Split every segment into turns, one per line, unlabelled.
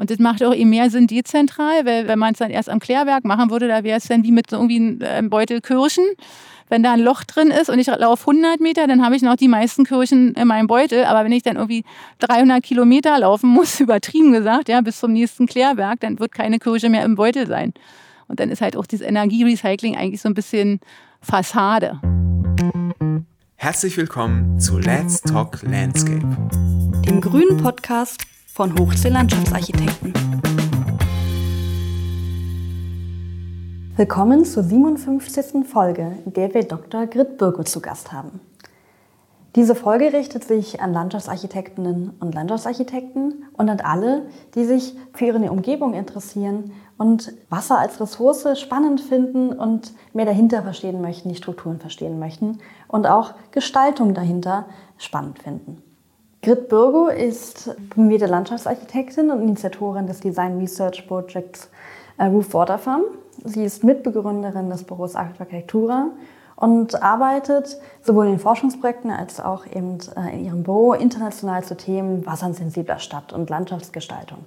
Und das macht auch eben mehr Sinn dezentral, weil wenn man es dann erst am Klärwerk machen würde, da wäre es dann wie mit so irgendwie einem Beutel Kirschen. Wenn da ein Loch drin ist und ich laufe 100 Meter, dann habe ich noch die meisten Kirchen in meinem Beutel. Aber wenn ich dann irgendwie 300 Kilometer laufen muss, übertrieben gesagt, ja, bis zum nächsten Klärwerk, dann wird keine Kirsche mehr im Beutel sein. Und dann ist halt auch dieses Energierecycling eigentlich so ein bisschen Fassade.
Herzlich willkommen zu Let's Talk Landscape,
dem grünen Podcast von Hochsee Landschaftsarchitekten. Willkommen zur 57. Folge, in der wir Dr. Grit Birko zu Gast haben. Diese Folge richtet sich an Landschaftsarchitektinnen und Landschaftsarchitekten und an alle, die sich für ihre Umgebung interessieren und Wasser als Ressource spannend finden und mehr dahinter verstehen möchten, die Strukturen verstehen möchten und auch Gestaltung dahinter spannend finden. Grit Birgo ist promovierte Landschaftsarchitektin und Initiatorin des Design Research Projects äh, Roof Water Farm. Sie ist Mitbegründerin des Büros Architektura und arbeitet sowohl in Forschungsprojekten als auch eben äh, in ihrem Büro international zu Themen wassersensibler Stadt- und Landschaftsgestaltung.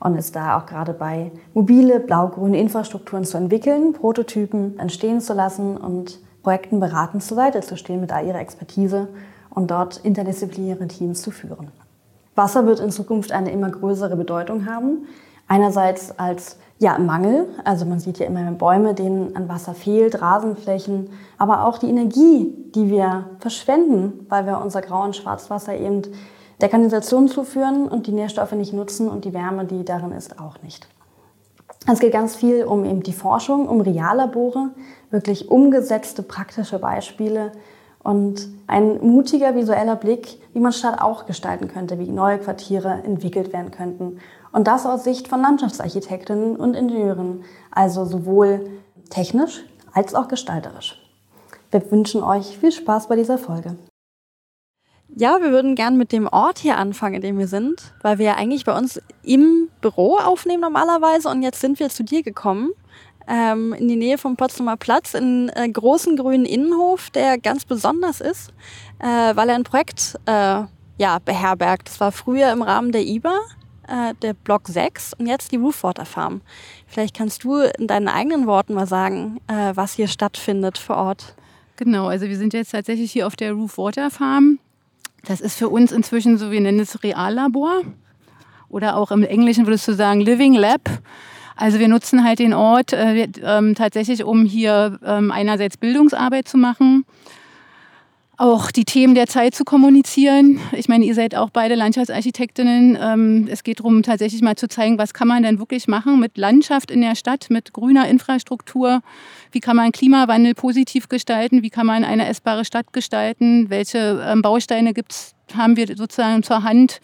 Und ist da auch gerade bei mobile blau-grüne Infrastrukturen zu entwickeln, Prototypen entstehen zu lassen und Projekten beratend zur Seite zu stehen mit all ihrer Expertise und dort interdisziplinäre Teams zu führen. Wasser wird in Zukunft eine immer größere Bedeutung haben. Einerseits als ja, Mangel, also man sieht ja immer Bäume, denen an Wasser fehlt, Rasenflächen, aber auch die Energie, die wir verschwenden, weil wir unser Grau- und Schwarzwasser eben der Kanalisation zuführen und die Nährstoffe nicht nutzen und die Wärme, die darin ist, auch nicht. Es geht ganz viel um eben die Forschung, um Reallabore, wirklich umgesetzte praktische Beispiele, und ein mutiger visueller Blick, wie man Stadt auch gestalten könnte, wie neue Quartiere entwickelt werden könnten. Und das aus Sicht von Landschaftsarchitektinnen und Ingenieuren, also sowohl technisch als auch gestalterisch. Wir wünschen euch viel Spaß bei dieser Folge. Ja, wir würden gern mit dem Ort hier anfangen, in dem wir sind, weil wir ja eigentlich bei uns im Büro aufnehmen normalerweise und jetzt sind wir zu dir gekommen ähm, in die Nähe vom Potsdamer Platz, in einen äh, großen grünen Innenhof, der ganz besonders ist, äh, weil er ein Projekt äh, ja, beherbergt. Das war früher im Rahmen der IBA, äh, der Block 6 und jetzt die Roofwater Farm. Vielleicht kannst du in deinen eigenen Worten mal sagen, äh, was hier stattfindet vor Ort.
Genau, also wir sind jetzt tatsächlich hier auf der Roofwater Farm. Das ist für uns inzwischen so, wir nennen es Reallabor. Oder auch im Englischen würdest du sagen Living Lab. Also wir nutzen halt den Ort äh, ähm, tatsächlich, um hier ähm, einerseits Bildungsarbeit zu machen, auch die Themen der Zeit zu kommunizieren. Ich meine, ihr seid auch beide Landschaftsarchitektinnen. Ähm, es geht darum, tatsächlich mal zu zeigen, was kann man denn wirklich machen mit Landschaft in der Stadt, mit grüner Infrastruktur. Wie kann man Klimawandel positiv gestalten? Wie kann man eine essbare Stadt gestalten? Welche ähm, Bausteine gibt's, haben wir sozusagen zur Hand?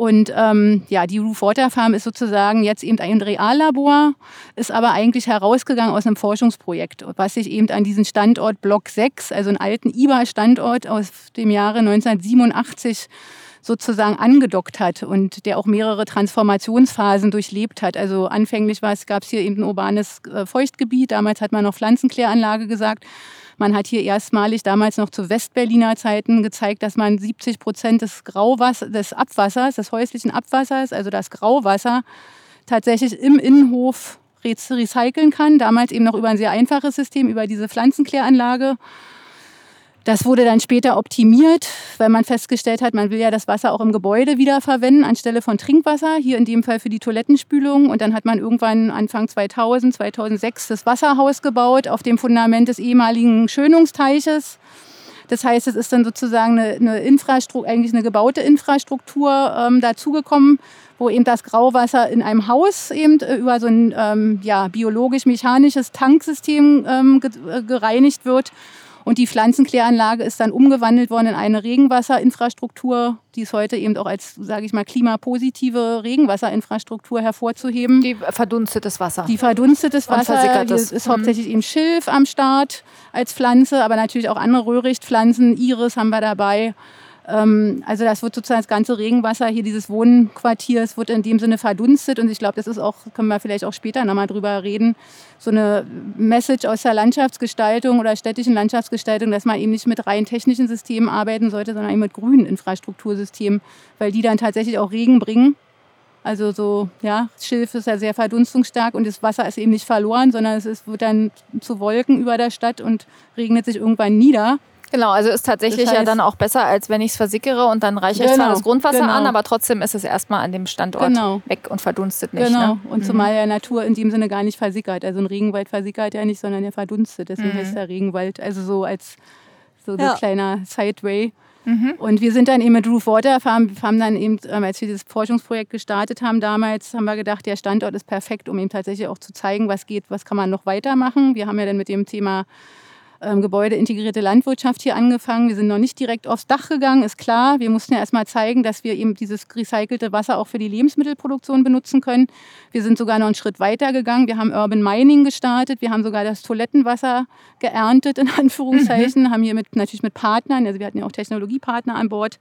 Und ähm, ja, die Roof Water Farm ist sozusagen jetzt eben ein Reallabor, ist aber eigentlich herausgegangen aus einem Forschungsprojekt, was sich eben an diesen Standort Block 6, also einen alten IBA-Standort aus dem Jahre 1987 sozusagen angedockt hat und der auch mehrere Transformationsphasen durchlebt hat. Also anfänglich gab es hier eben ein urbanes äh, Feuchtgebiet, damals hat man noch Pflanzenkläranlage gesagt. Man hat hier erstmalig damals noch zu Westberliner Zeiten gezeigt, dass man 70 Prozent des Grauwasser, des Abwassers, des häuslichen Abwassers, also das Grauwasser, tatsächlich im Innenhof recyceln kann. Damals eben noch über ein sehr einfaches System, über diese Pflanzenkläranlage. Das wurde dann später optimiert, weil man festgestellt hat, man will ja das Wasser auch im Gebäude wiederverwenden anstelle von Trinkwasser, hier in dem Fall für die Toilettenspülung. Und dann hat man irgendwann Anfang 2000, 2006 das Wasserhaus gebaut auf dem Fundament des ehemaligen Schönungsteiches. Das heißt, es ist dann sozusagen eine, eine Infrastruktur, eigentlich eine gebaute Infrastruktur ähm, dazugekommen, wo eben das Grauwasser in einem Haus eben äh, über so ein ähm, ja, biologisch-mechanisches Tanksystem ähm, äh, gereinigt wird und die Pflanzenkläranlage ist dann umgewandelt worden in eine Regenwasserinfrastruktur, die ist heute eben auch als, sage ich mal, klimapositive Regenwasserinfrastruktur hervorzuheben.
Die verdunstetes Wasser.
Die verdunstetes Wasser. Es ist mhm. hauptsächlich eben Schilf am Start als Pflanze, aber natürlich auch andere Röhrichtpflanzen. Iris haben wir dabei. Ähm, also das wird sozusagen das ganze Regenwasser hier dieses Wohnquartiers wird in dem Sinne verdunstet und ich glaube, das ist auch, können wir vielleicht auch später nochmal drüber reden, so eine Message aus der Landschaftsgestaltung oder städtischen Landschaftsgestaltung, dass man eben nicht mit rein technischen Systemen arbeiten sollte, sondern eben mit grünen Infrastruktursystemen, weil die dann tatsächlich auch Regen bringen Also so, ja, Schilf ist ja sehr verdunstungsstark und das Wasser ist eben nicht verloren, sondern es ist, wird dann zu Wolken über der Stadt und regnet sich irgendwann nieder.
Genau, also ist tatsächlich das heißt, ja dann auch besser, als wenn ich es versickere und dann reiche genau, ich zwar genau, das Grundwasser genau. an, aber trotzdem ist es erstmal an dem Standort genau. weg und verdunstet nicht.
Genau, ne? und mhm. zumal ja Natur in dem Sinne gar nicht versickert. Also ein Regenwald versickert ja nicht, sondern er verdunstet. Deswegen mhm. heißt der Regenwald, also so als so ja. ein kleiner Sideway. Mhm. Und wir sind dann eben mit Roof Water Farm, haben dann eben, ähm, als wir dieses Forschungsprojekt gestartet haben damals, haben wir gedacht, der Standort ist perfekt, um eben tatsächlich auch zu zeigen, was geht, was kann man noch weitermachen. Wir haben ja dann mit dem Thema ähm, gebäudeintegrierte Landwirtschaft hier angefangen. Wir sind noch nicht direkt aufs Dach gegangen, ist klar. Wir mussten ja erstmal zeigen, dass wir eben dieses recycelte Wasser auch für die Lebensmittelproduktion benutzen können. Wir sind sogar noch einen Schritt weiter gegangen. Wir haben Urban Mining gestartet. Wir haben sogar das Toilettenwasser geerntet, in Anführungszeichen. Mhm. Haben hier mit, natürlich mit Partnern, also wir hatten ja auch Technologiepartner an Bord,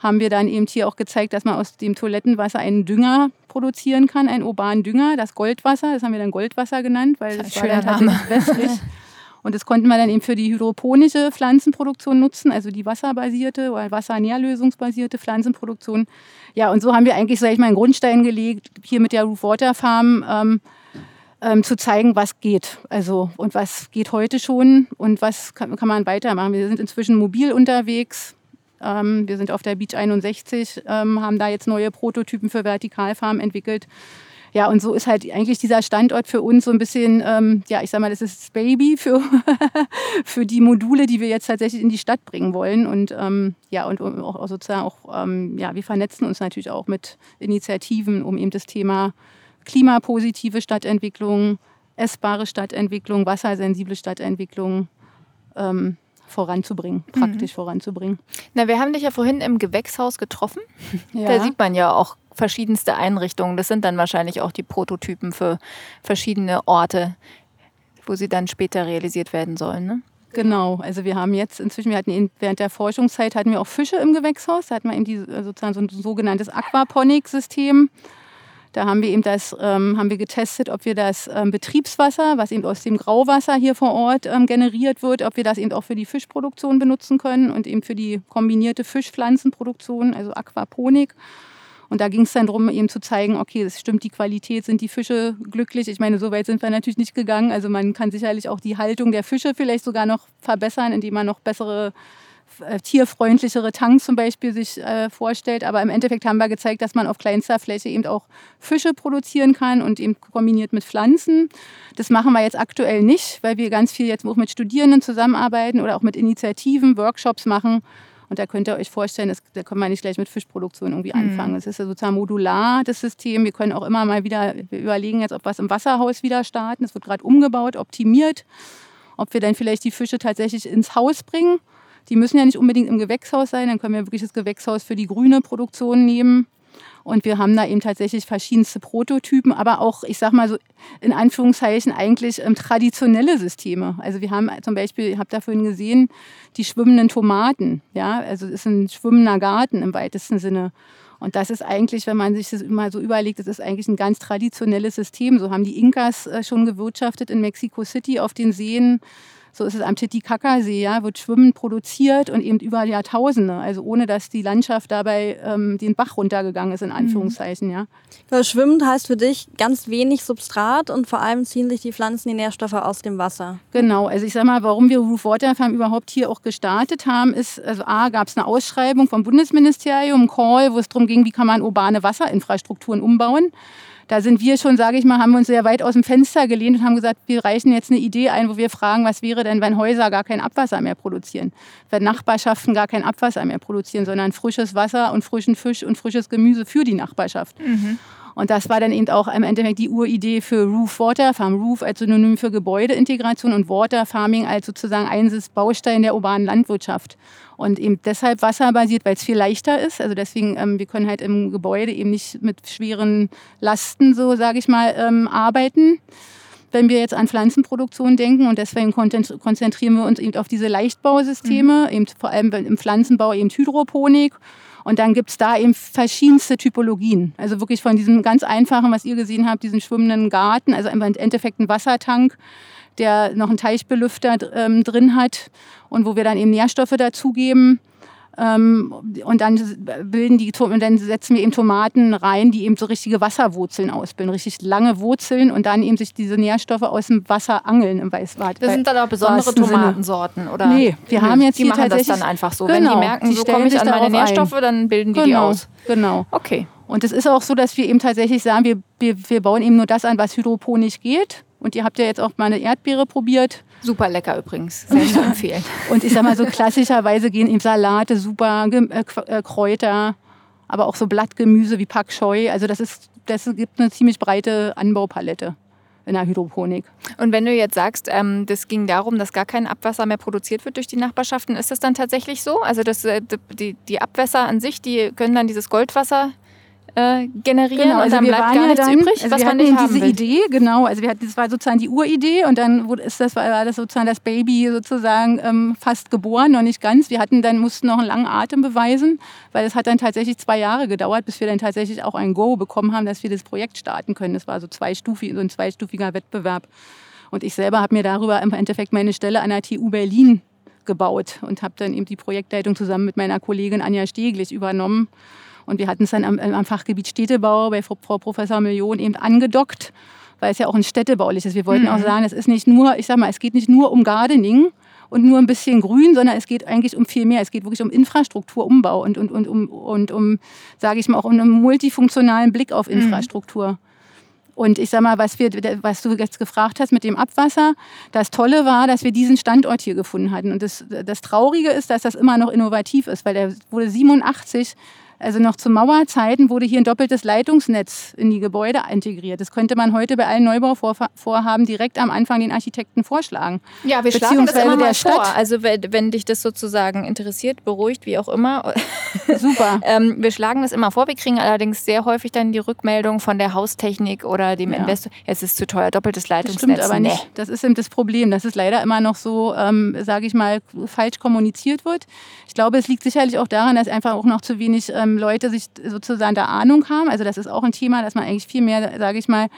haben wir dann eben hier auch gezeigt, dass man aus dem Toilettenwasser einen Dünger produzieren kann, einen urbanen Dünger, das Goldwasser. Das haben wir dann Goldwasser genannt, weil das, das war dann tatsächlich wässrig. Und das konnten wir dann eben für die hydroponische Pflanzenproduktion nutzen, also die wasserbasierte oder wassernährlösungsbasierte Pflanzenproduktion. Ja, und so haben wir eigentlich, sag ich mal, einen Grundstein gelegt, hier mit der Roof Water Farm. Ähm, ähm, zu zeigen, was geht. Also und was geht heute schon und was kann, kann man weitermachen. Wir sind inzwischen mobil unterwegs. Ähm, wir sind auf der Beach 61, ähm, haben da jetzt neue Prototypen für Vertikalfarmen entwickelt. Ja, und so ist halt eigentlich dieser Standort für uns so ein bisschen, ähm, ja, ich sag mal, das ist das Baby für, für die Module, die wir jetzt tatsächlich in die Stadt bringen wollen. Und ähm, ja, und auch sozusagen auch, ähm, ja, wir vernetzen uns natürlich auch mit Initiativen, um eben das Thema klimapositive Stadtentwicklung, essbare Stadtentwicklung, wassersensible Stadtentwicklung ähm, voranzubringen, praktisch mhm. voranzubringen.
Na, wir haben dich ja vorhin im Gewächshaus getroffen. Ja. Da sieht man ja auch verschiedenste Einrichtungen. Das sind dann wahrscheinlich auch die Prototypen für verschiedene Orte, wo sie dann später realisiert werden sollen. Ne?
Genau, also wir haben jetzt inzwischen, wir hatten während der Forschungszeit hatten wir auch Fische im Gewächshaus, da hatten wir eben die, sozusagen so ein sogenanntes Aquaponik-System. Da haben wir eben das, ähm, haben wir getestet, ob wir das ähm, Betriebswasser, was eben aus dem Grauwasser hier vor Ort ähm, generiert wird, ob wir das eben auch für die Fischproduktion benutzen können und eben für die kombinierte Fischpflanzenproduktion, also Aquaponik. Und da ging es dann darum, eben zu zeigen, okay, es stimmt die Qualität, sind die Fische glücklich. Ich meine, so weit sind wir natürlich nicht gegangen. Also man kann sicherlich auch die Haltung der Fische vielleicht sogar noch verbessern, indem man noch bessere äh, tierfreundlichere Tanks zum Beispiel sich äh, vorstellt. Aber im Endeffekt haben wir gezeigt, dass man auf kleinster Fläche eben auch Fische produzieren kann und eben kombiniert mit Pflanzen. Das machen wir jetzt aktuell nicht, weil wir ganz viel jetzt auch mit Studierenden zusammenarbeiten oder auch mit Initiativen, Workshops machen, und da könnt ihr euch vorstellen, das, da kann man nicht gleich mit Fischproduktion irgendwie mhm. anfangen. Es ist ja sozusagen modular, das System. Wir können auch immer mal wieder, wir überlegen jetzt, ob wir es im Wasserhaus wieder starten. Es wird gerade umgebaut, optimiert. Ob wir dann vielleicht die Fische tatsächlich ins Haus bringen. Die müssen ja nicht unbedingt im Gewächshaus sein, dann können wir wirklich das Gewächshaus für die grüne Produktion nehmen. Und wir haben da eben tatsächlich verschiedenste Prototypen, aber auch, ich sag mal so, in Anführungszeichen eigentlich ähm, traditionelle Systeme. Also wir haben zum Beispiel, ich habe da vorhin gesehen, die schwimmenden Tomaten. Ja, also es ist ein schwimmender Garten im weitesten Sinne. Und das ist eigentlich, wenn man sich das mal so überlegt, das ist eigentlich ein ganz traditionelles System. So haben die Inkas äh, schon gewirtschaftet in Mexico City auf den Seen. So ist es am Titicaca-See, ja, wird Schwimmen produziert und eben über Jahrtausende, also ohne dass die Landschaft dabei ähm, den Bach runtergegangen ist, in mhm. Anführungszeichen, ja.
ja. Schwimmend heißt für dich ganz wenig Substrat und vor allem ziehen sich die Pflanzen die Nährstoffe aus dem Wasser.
Genau, also ich sag mal, warum wir Roof Water Farm überhaupt hier auch gestartet haben, ist, also A, gab es eine Ausschreibung vom Bundesministerium, Call, wo es darum ging, wie kann man urbane Wasserinfrastrukturen umbauen da sind wir schon, sage ich mal, haben wir uns sehr weit aus dem Fenster gelehnt und haben gesagt, wir reichen jetzt eine Idee ein, wo wir fragen, was wäre denn, wenn Häuser gar kein Abwasser mehr produzieren, wenn Nachbarschaften gar kein Abwasser mehr produzieren, sondern frisches Wasser und frischen Fisch und frisches Gemüse für die Nachbarschaft. Mhm. Und das war dann eben auch im Endeffekt die Uridee für Roof Water Farm. Roof als Synonym für Gebäudeintegration und Water Farming als sozusagen eines Baustein der urbanen Landwirtschaft. Und eben deshalb wasserbasiert, weil es viel leichter ist. Also deswegen, ähm, wir können halt im Gebäude eben nicht mit schweren Lasten, so sage ich mal, ähm, arbeiten wenn wir jetzt an Pflanzenproduktion denken. Und deswegen konzentrieren wir uns eben auf diese Leichtbausysteme, mhm. eben vor allem im Pflanzenbau eben Hydroponik und dann gibt es da eben verschiedenste Typologien. Also wirklich von diesem ganz einfachen, was ihr gesehen habt, diesen schwimmenden Garten, also im Endeffekt ein Wassertank, der noch einen Teichbelüfter ähm, drin hat und wo wir dann eben Nährstoffe dazugeben Ähm, und dann bilden die und dann setzen wir eben Tomaten rein, die eben so richtige Wasserwurzeln ausbilden, richtig lange Wurzeln und dann eben sich diese Nährstoffe aus dem Wasser angeln im Weißbad.
Das sind dann auch besondere Tomatensorten, oder?
Nee, wir haben jetzt
die
hier
machen
tatsächlich
das dann einfach so.
Genau,
Wenn die merken,
die
so
stellen
komme ich
sich
an meine Nährstoffe,
ein.
dann bilden die die
Genau,
aus.
Genau.
Okay.
Und es ist auch so, dass wir eben tatsächlich sagen, wir, wir, wir bauen eben nur das an, was hydroponisch geht. Und ihr habt ja jetzt auch mal eine Erdbeere probiert.
Super lecker übrigens. Sehr zu empfehlen.
Und ich sag mal so klassischerweise gehen eben Salate super, äh, äh, Kräuter, aber auch so Blattgemüse wie Pak Choi. Also das ist, das gibt eine ziemlich breite Anbaupalette in der Hydroponik.
Und wenn du jetzt sagst, ähm, das ging darum, dass gar kein Abwasser mehr produziert wird durch die Nachbarschaften, ist das dann tatsächlich so? Also das, äh, die, die Abwässer an sich, die können dann dieses Goldwasser äh, generieren und dann bleibt gar nichts übrig,
also
was
wir
man nicht haben
diese
will.
Idee, genau, also wir hatten, das war sozusagen die Uridee und dann ist das, war das sozusagen das Baby sozusagen ähm, fast geboren, noch nicht ganz. Wir hatten dann, mussten noch einen langen Atem beweisen, weil es hat dann tatsächlich zwei Jahre gedauert, bis wir dann tatsächlich auch ein Go bekommen haben, dass wir das Projekt starten können. Das war so, zweistufig, so ein zweistufiger Wettbewerb. Und ich selber habe mir darüber im Endeffekt meine Stelle an der TU Berlin gebaut und habe dann eben die Projektleitung zusammen mit meiner Kollegin Anja Steglich übernommen. Und wir hatten es dann am, am Fachgebiet Städtebau bei Frau Frau Professor Million eben angedockt, weil es ja auch ein städtebauliches ist. Wir wollten auch sagen, es ist nicht nur, ich sag mal, es geht nicht nur um Gardening und nur ein bisschen Grün, sondern es geht eigentlich um viel mehr. Es geht wirklich um Infrastrukturumbau und, und, und um, und um sage ich mal, auch um einen multifunktionalen Blick auf Infrastruktur. Und ich sag mal, was, wir, was du jetzt gefragt hast mit dem Abwasser, das Tolle war, dass wir diesen Standort hier gefunden hatten. Und das, das Traurige ist, dass das immer noch innovativ ist, weil der wurde 87 also noch zu Mauerzeiten wurde hier ein doppeltes Leitungsnetz in die Gebäude integriert. Das könnte man heute bei allen Neubauvorhaben direkt am Anfang den Architekten vorschlagen.
Ja, wir schlagen das immer mal
der
vor.
Stadt.
Also wenn, wenn dich das sozusagen interessiert, beruhigt, wie auch immer.
Super.
ähm, wir schlagen das immer vor. Wir kriegen allerdings sehr häufig dann die Rückmeldung von der Haustechnik oder dem
Ja.
Investor. Es ist zu teuer, doppeltes
Das
Leitungsnetz.
stimmt aber
Nee.
nicht. Das ist eben das Problem, dass es leider immer noch so, ähm, sage ich mal, falsch kommuniziert wird. Ich glaube, es liegt sicherlich auch daran, dass einfach auch noch zu wenig ähm, Leute sich sozusagen da Ahnung haben. Also das ist auch ein Thema, dass man eigentlich viel mehr, sage ich mal,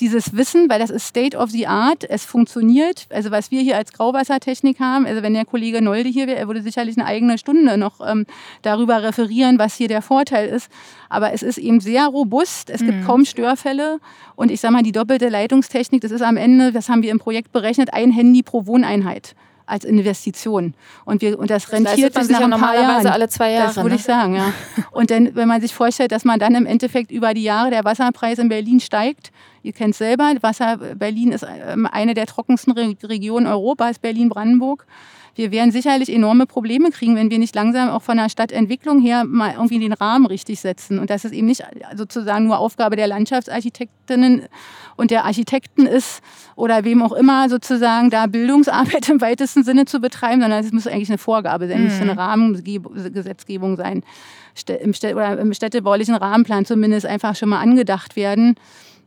dieses Wissen, weil das ist State of the Art, es funktioniert. Also was wir hier als Grauwassertechnik haben, also wenn der Kollege Nolde hier wäre, er würde sicherlich eine eigene Stunde noch ähm, darüber referieren, was hier der Vorteil ist. Aber es ist eben sehr robust, es gibt kaum Störfälle und ich sage mal, die doppelte Leitungstechnik, das ist am Ende, das haben wir im Projekt berechnet, ein Handy pro Wohneinheit als Investition. Und, wir, und das rentiert
man
sich nach
ja
ein paar
normalerweise
Jahren.
alle zwei
Das
Jahre,
würde
ne?
ich sagen, ja. Und dann, wenn man sich vorstellt, dass man dann im Endeffekt über die Jahre der Wasserpreis in Berlin steigt, ihr kennt es selber, Wasser, Berlin ist ähm, eine der trockensten Re Regionen Europas, Berlin-Brandenburg. Wir werden sicherlich enorme Probleme kriegen, wenn wir nicht langsam auch von der Stadtentwicklung her mal irgendwie den Rahmen richtig setzen. Und dass es eben nicht sozusagen nur Aufgabe der Landschaftsarchitektinnen und der Architekten ist oder wem auch immer sozusagen da Bildungsarbeit im weitesten Sinne zu betreiben, sondern es muss eigentlich eine Vorgabe sein, es muss eine Rahmengesetzgebung sein im Städ- oder im städtebaulichen Rahmenplan zumindest einfach schon mal angedacht werden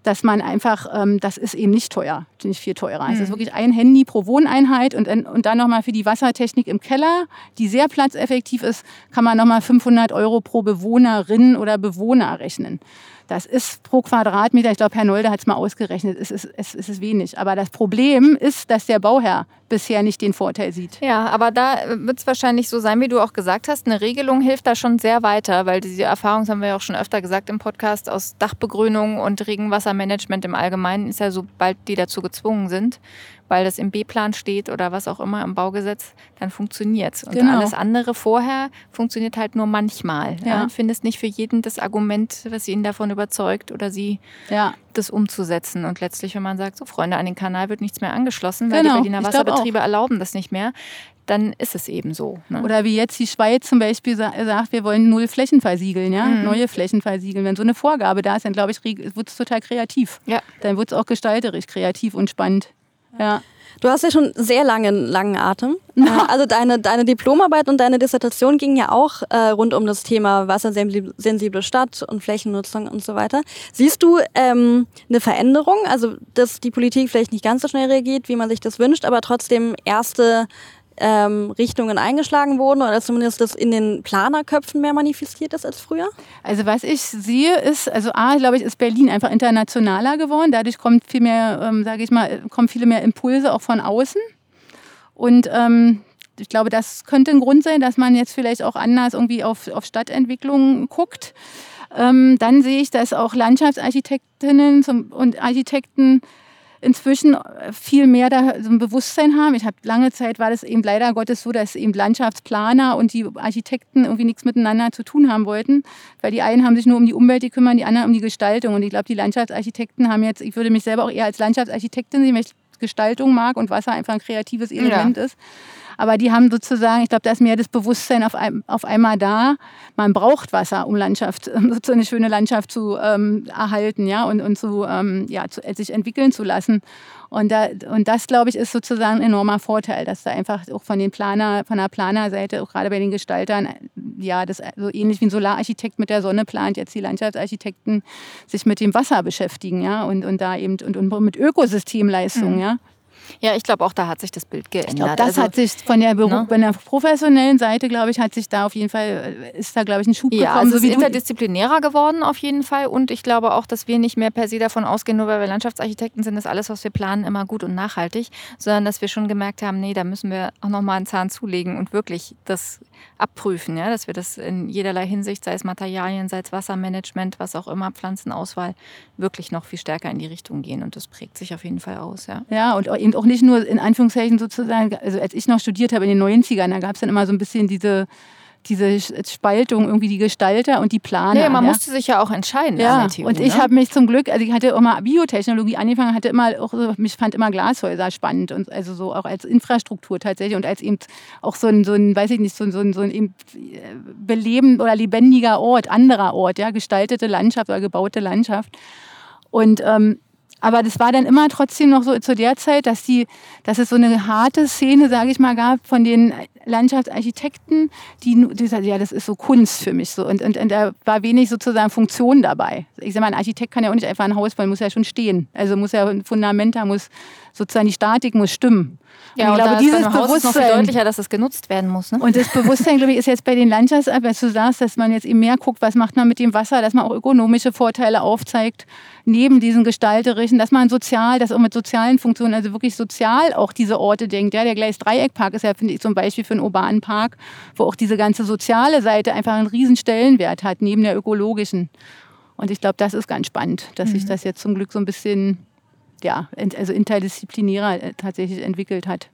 dass man einfach, ähm, das ist eben nicht teuer, nicht viel teurer. Es ist wirklich ein Handy pro Wohneinheit und, dann- und dann nochmal für die Wassertechnik im Keller, die sehr platzeffektiv ist, kann man nochmal 500 Euro pro Bewohnerin oder Bewohner rechnen. Das ist pro Quadratmeter, ich glaube, Herr Nolde hat es mal ausgerechnet, es ist, es, ist wenig. Aber das Problem ist, dass der Bauherr bisher nicht den Vorteil sieht.
Ja, aber da wird es wahrscheinlich so sein, wie du auch gesagt hast. Eine Regelung hilft da schon sehr weiter, weil diese Erfahrung, haben wir ja auch schon öfter gesagt im Podcast, aus Dachbegrünung und Regenwassermanagement im Allgemeinen ist ja, sobald die dazu gezwungen sind, weil das im B-Plan steht oder was auch immer im Baugesetz, dann funktioniert es. Und
Genau.
alles andere vorher funktioniert halt nur manchmal. Ja.
Ja.
Findest nicht für jeden das Argument, was ihn davon überzeugt oder sie
Ja,
das umzusetzen. Und letztlich, wenn man sagt, so Freunde, an den Kanal wird nichts mehr angeschlossen, weil
Genau,
die Berliner
ich glaub
Wasserbetriebe erlauben das nicht mehr, dann ist es eben so. Ne?
Oder wie jetzt die Schweiz zum Beispiel sa- sagt, wir wollen null Flächen versiegeln, ja? neue Flächen versiegeln. Wenn so eine Vorgabe da ist, dann glaube ich, wird es total kreativ.
Ja.
Dann wird es auch gestalterisch, kreativ und spannend. Ja.
Du hast ja schon sehr langen, langen Atem. Äh, Also deine, deine Diplomarbeit und deine Dissertation ging ja auch äh, rund um das Thema wassersensible Stadt und Flächennutzung und so weiter. Siehst du ähm, eine Veränderung, also dass die Politik vielleicht nicht ganz so schnell reagiert, wie man sich das wünscht, aber trotzdem erste ähm, Richtungen eingeschlagen wurden oder zumindest das in den Planerköpfen mehr manifestiert ist als früher?
Also was ich sehe ist, also A, glaube ich, ist Berlin einfach internationaler geworden. Dadurch kommt viel mehr, ähm, sage ich mal, kommen viele mehr Impulse auch von außen. Und ähm, ich glaube, das könnte ein Grund sein, dass man jetzt vielleicht auch anders irgendwie auf, auf Stadtentwicklung guckt. Ähm, dann sehe ich, dass auch Landschaftsarchitektinnen und Architekten inzwischen viel mehr da so ein Bewusstsein haben. Ich habe lange Zeit war das eben leider Gottes so, dass eben Landschaftsplaner und die Architekten irgendwie nichts miteinander zu tun haben wollten, weil die einen haben sich nur um die Umwelt gekümmert, die anderen um die Gestaltung. Und ich glaube, die Landschaftsarchitekten haben jetzt, ich würde mich selber auch eher als Landschaftsarchitektin sehen, weil ich Gestaltung mag und Wasser einfach ein kreatives Element ja. ist. Aber die haben sozusagen, ich glaube, da ist mehr das Bewusstsein auf, ein, auf einmal da. Man braucht Wasser, um Landschaft, sozusagen eine schöne Landschaft zu ähm, erhalten, ja, und, und zu, ähm, ja, zu, sich entwickeln zu lassen. Und, da, und das, glaube ich, ist sozusagen ein enormer Vorteil, dass da einfach auch von den Planer, von der Planerseite, auch gerade bei den Gestaltern, ja, das so ähnlich wie ein Solararchitekt mit der Sonne plant, jetzt die Landschaftsarchitekten sich mit dem Wasser beschäftigen, ja, und, und da eben und, und mit Ökosystemleistungen, mhm. ja.
Ja, ich glaube auch, da hat sich das Bild geändert.
Ich glaube, das also, hat sich von der, Beruf, ne? von der professionellen Seite, glaube ich, hat sich da auf jeden Fall, äh, ist da, glaube ich, ein Schub
ja, gekommen. Also es ist interdisziplinärer geworden auf jeden Fall und ich glaube auch, dass wir nicht mehr per se davon ausgehen, nur weil wir Landschaftsarchitekten sind, ist alles, was wir planen, immer gut und nachhaltig, sondern dass wir schon gemerkt haben, nee, da müssen wir auch nochmal einen Zahn zulegen und wirklich das abprüfen, ja, dass wir das in jederlei Hinsicht, sei es Materialien, sei es Wassermanagement, was auch immer, Pflanzenauswahl, wirklich noch viel stärker in die Richtung gehen und das prägt sich auf jeden Fall aus, ja.
Ja, und eben auch nicht nur in Anführungszeichen sozusagen, also als ich noch studiert habe in den 90ern, da gab es dann immer so ein bisschen diese diese Spaltung, irgendwie die Gestalter und die Planer.
Nee, man ja. musste sich ja auch entscheiden.
Ja, Theorie, und ich ne? habe mich zum Glück, also ich hatte immer Biotechnologie angefangen, hatte immer auch so, mich fand immer Glashäuser spannend und also so auch als Infrastruktur tatsächlich und als eben auch so ein, so ein weiß ich nicht, so ein, so ein, so ein eben belebend oder lebendiger Ort, anderer Ort, ja, gestaltete Landschaft oder gebaute Landschaft. Und ähm, aber das war dann immer trotzdem noch so zu der Zeit, dass, die, dass es so eine harte Szene, sage ich mal, gab von den Landschaftsarchitekten, die, die sagten, ja, das ist so Kunst für mich. So. Und, und, und da war wenig sozusagen Funktion dabei. Ich sage mal, ein Architekt kann ja auch nicht einfach ein Haus bauen, muss ja schon stehen. Also muss ja ein Fundament, da muss sozusagen die Statik muss stimmen.
Ja, und ich glaube, dieses Bewusstsein ist noch viel deutlicher, dass es genutzt werden muss. Ne?
Und das Bewusstsein, glaube ich, ist jetzt bei den Landschaftsarbeiten, wenn du sagst, dass man jetzt eben mehr guckt, was macht man mit dem Wasser, dass man auch ökonomische Vorteile aufzeigt, neben diesen gestalterischen, dass man sozial, dass auch mit sozialen Funktionen, also wirklich sozial auch diese Orte denkt. Ja, der Gleis-Dreieck-Park ist ja, finde ich, zum Beispiel für einen urbanen Park, wo auch diese ganze soziale Seite einfach einen riesen Stellenwert hat, neben der ökologischen. Und ich glaube, das ist ganz spannend, dass mhm. sich das jetzt zum Glück so ein bisschen, ja, also interdisziplinärer äh, tatsächlich entwickelt hat.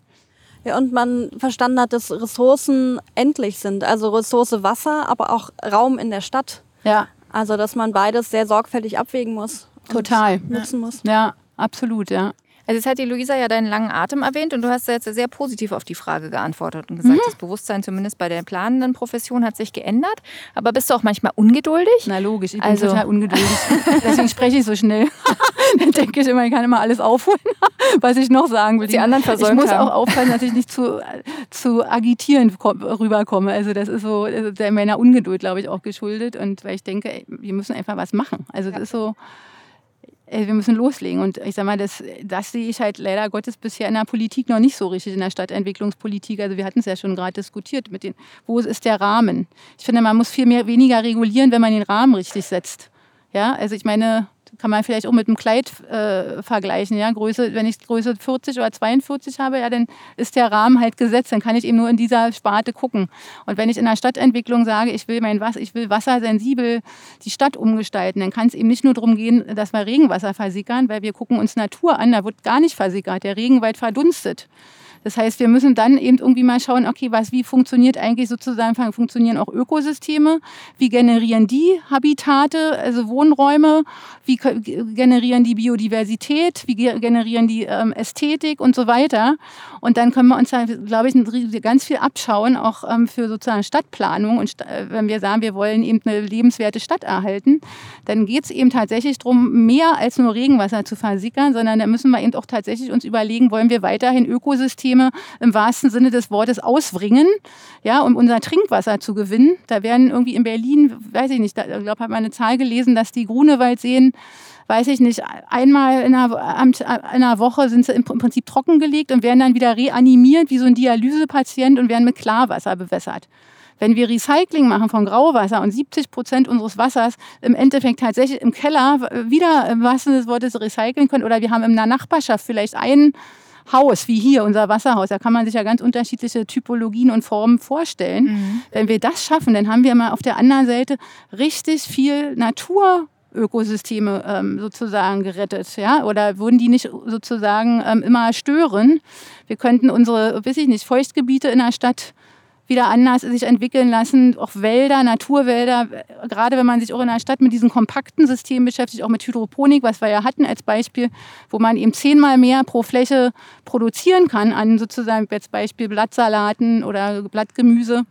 Ja, und man verstanden hat, dass Ressourcen endlich sind. Also Ressource Wasser, aber auch Raum in der Stadt.
Ja.
Also, dass man beides sehr sorgfältig abwägen muss.
Total.
Nutzen muss.
Ja, absolut, ja.
Also jetzt hat die Luisa ja deinen langen Atem erwähnt und du hast jetzt sehr positiv auf die Frage geantwortet und gesagt, mhm. das Bewusstsein zumindest bei der planenden Profession hat sich geändert. Aber bist du auch manchmal ungeduldig?
Na logisch, ich bin also. total ungeduldig. Deswegen spreche ich so schnell. Dann denke ich immer, ich kann immer alles aufholen, was ich noch sagen will.
Die anderen versäumt
Ich muss
haben.
auch aufpassen, dass ich nicht zu, zu agitieren rüberkomme. Also das ist so der meiner Ungeduld, glaube ich, auch geschuldet. Und weil ich denke, wir müssen einfach was machen. Also das ist so wir müssen loslegen. Und ich sage mal, das, das sehe ich halt leider Gottes bisher in der Politik noch nicht so richtig, in der Stadtentwicklungspolitik. Also wir hatten es ja schon gerade diskutiert mit den, wo ist der Rahmen? Ich finde, man muss viel mehr, weniger regulieren, wenn man den Rahmen richtig setzt. Ja, also ich meine, kann man vielleicht auch mit einem Kleid äh, vergleichen. Ja? Größe, wenn ich Größe 40 oder 42 habe, ja, dann ist der Rahmen halt gesetzt. Dann kann ich eben nur in dieser Sparte gucken. Und wenn ich in der Stadtentwicklung sage, ich will mein Wasser, ich will wassersensibel die Stadt umgestalten, dann kann es eben nicht nur darum gehen, dass wir Regenwasser versickern, weil wir gucken uns Natur an, da wird gar nicht versickert. Der Regenwald verdunstet. Das heißt, wir müssen dann eben irgendwie mal schauen, okay, was, wie funktioniert eigentlich sozusagen, funktionieren auch Ökosysteme? Wie generieren die Habitate, also Wohnräume? Wie generieren die Biodiversität? Wie generieren die ähm, Ästhetik und so weiter? Und dann können wir uns da, glaube ich, ganz viel abschauen, auch ähm, für sozusagen Stadtplanung. Und äh, wenn wir sagen, wir wollen eben eine lebenswerte Stadt erhalten, dann geht es eben tatsächlich darum, mehr als nur Regenwasser zu versickern, sondern da müssen wir eben auch tatsächlich uns überlegen, wollen wir weiterhin Ökosysteme Ökosysteme im wahrsten Sinne des Wortes auswringen, ja, um unser Trinkwasser zu gewinnen. Da werden irgendwie in Berlin, weiß ich nicht, da, ich glaube, hat man eine Zahl gelesen, dass die Grunewaldseen weiß ich nicht, einmal in einer, in einer Woche sind sie im Prinzip trockengelegt und werden dann wieder reanimiert wie so ein Dialysepatient und werden mit Klarwasser bewässert. Wenn wir Recycling machen von Grauwasser und 70 Prozent unseres Wassers im Endeffekt tatsächlich im Keller wieder im wahrsten des Wortes recyceln können oder wir haben in einer Nachbarschaft vielleicht einen Haus, wie hier, unser Wasserhaus, da kann man sich ja ganz unterschiedliche Typologien und Formen vorstellen. Mhm. Wenn wir das schaffen, dann haben wir mal auf der anderen Seite richtig viel Natur Ökosysteme ähm, sozusagen gerettet, ja, oder würden die nicht sozusagen ähm, immer stören? Wir könnten unsere, weiß ich nicht, Feuchtgebiete in der Stadt wieder anders sich entwickeln lassen, auch Wälder, Naturwälder, gerade wenn man sich auch in der Stadt mit diesen kompakten Systemen beschäftigt, auch mit Hydroponik, was wir ja hatten als Beispiel, wo man eben zehnmal mehr pro Fläche produzieren kann an sozusagen als Beispiel Blattsalaten oder Blattgemüse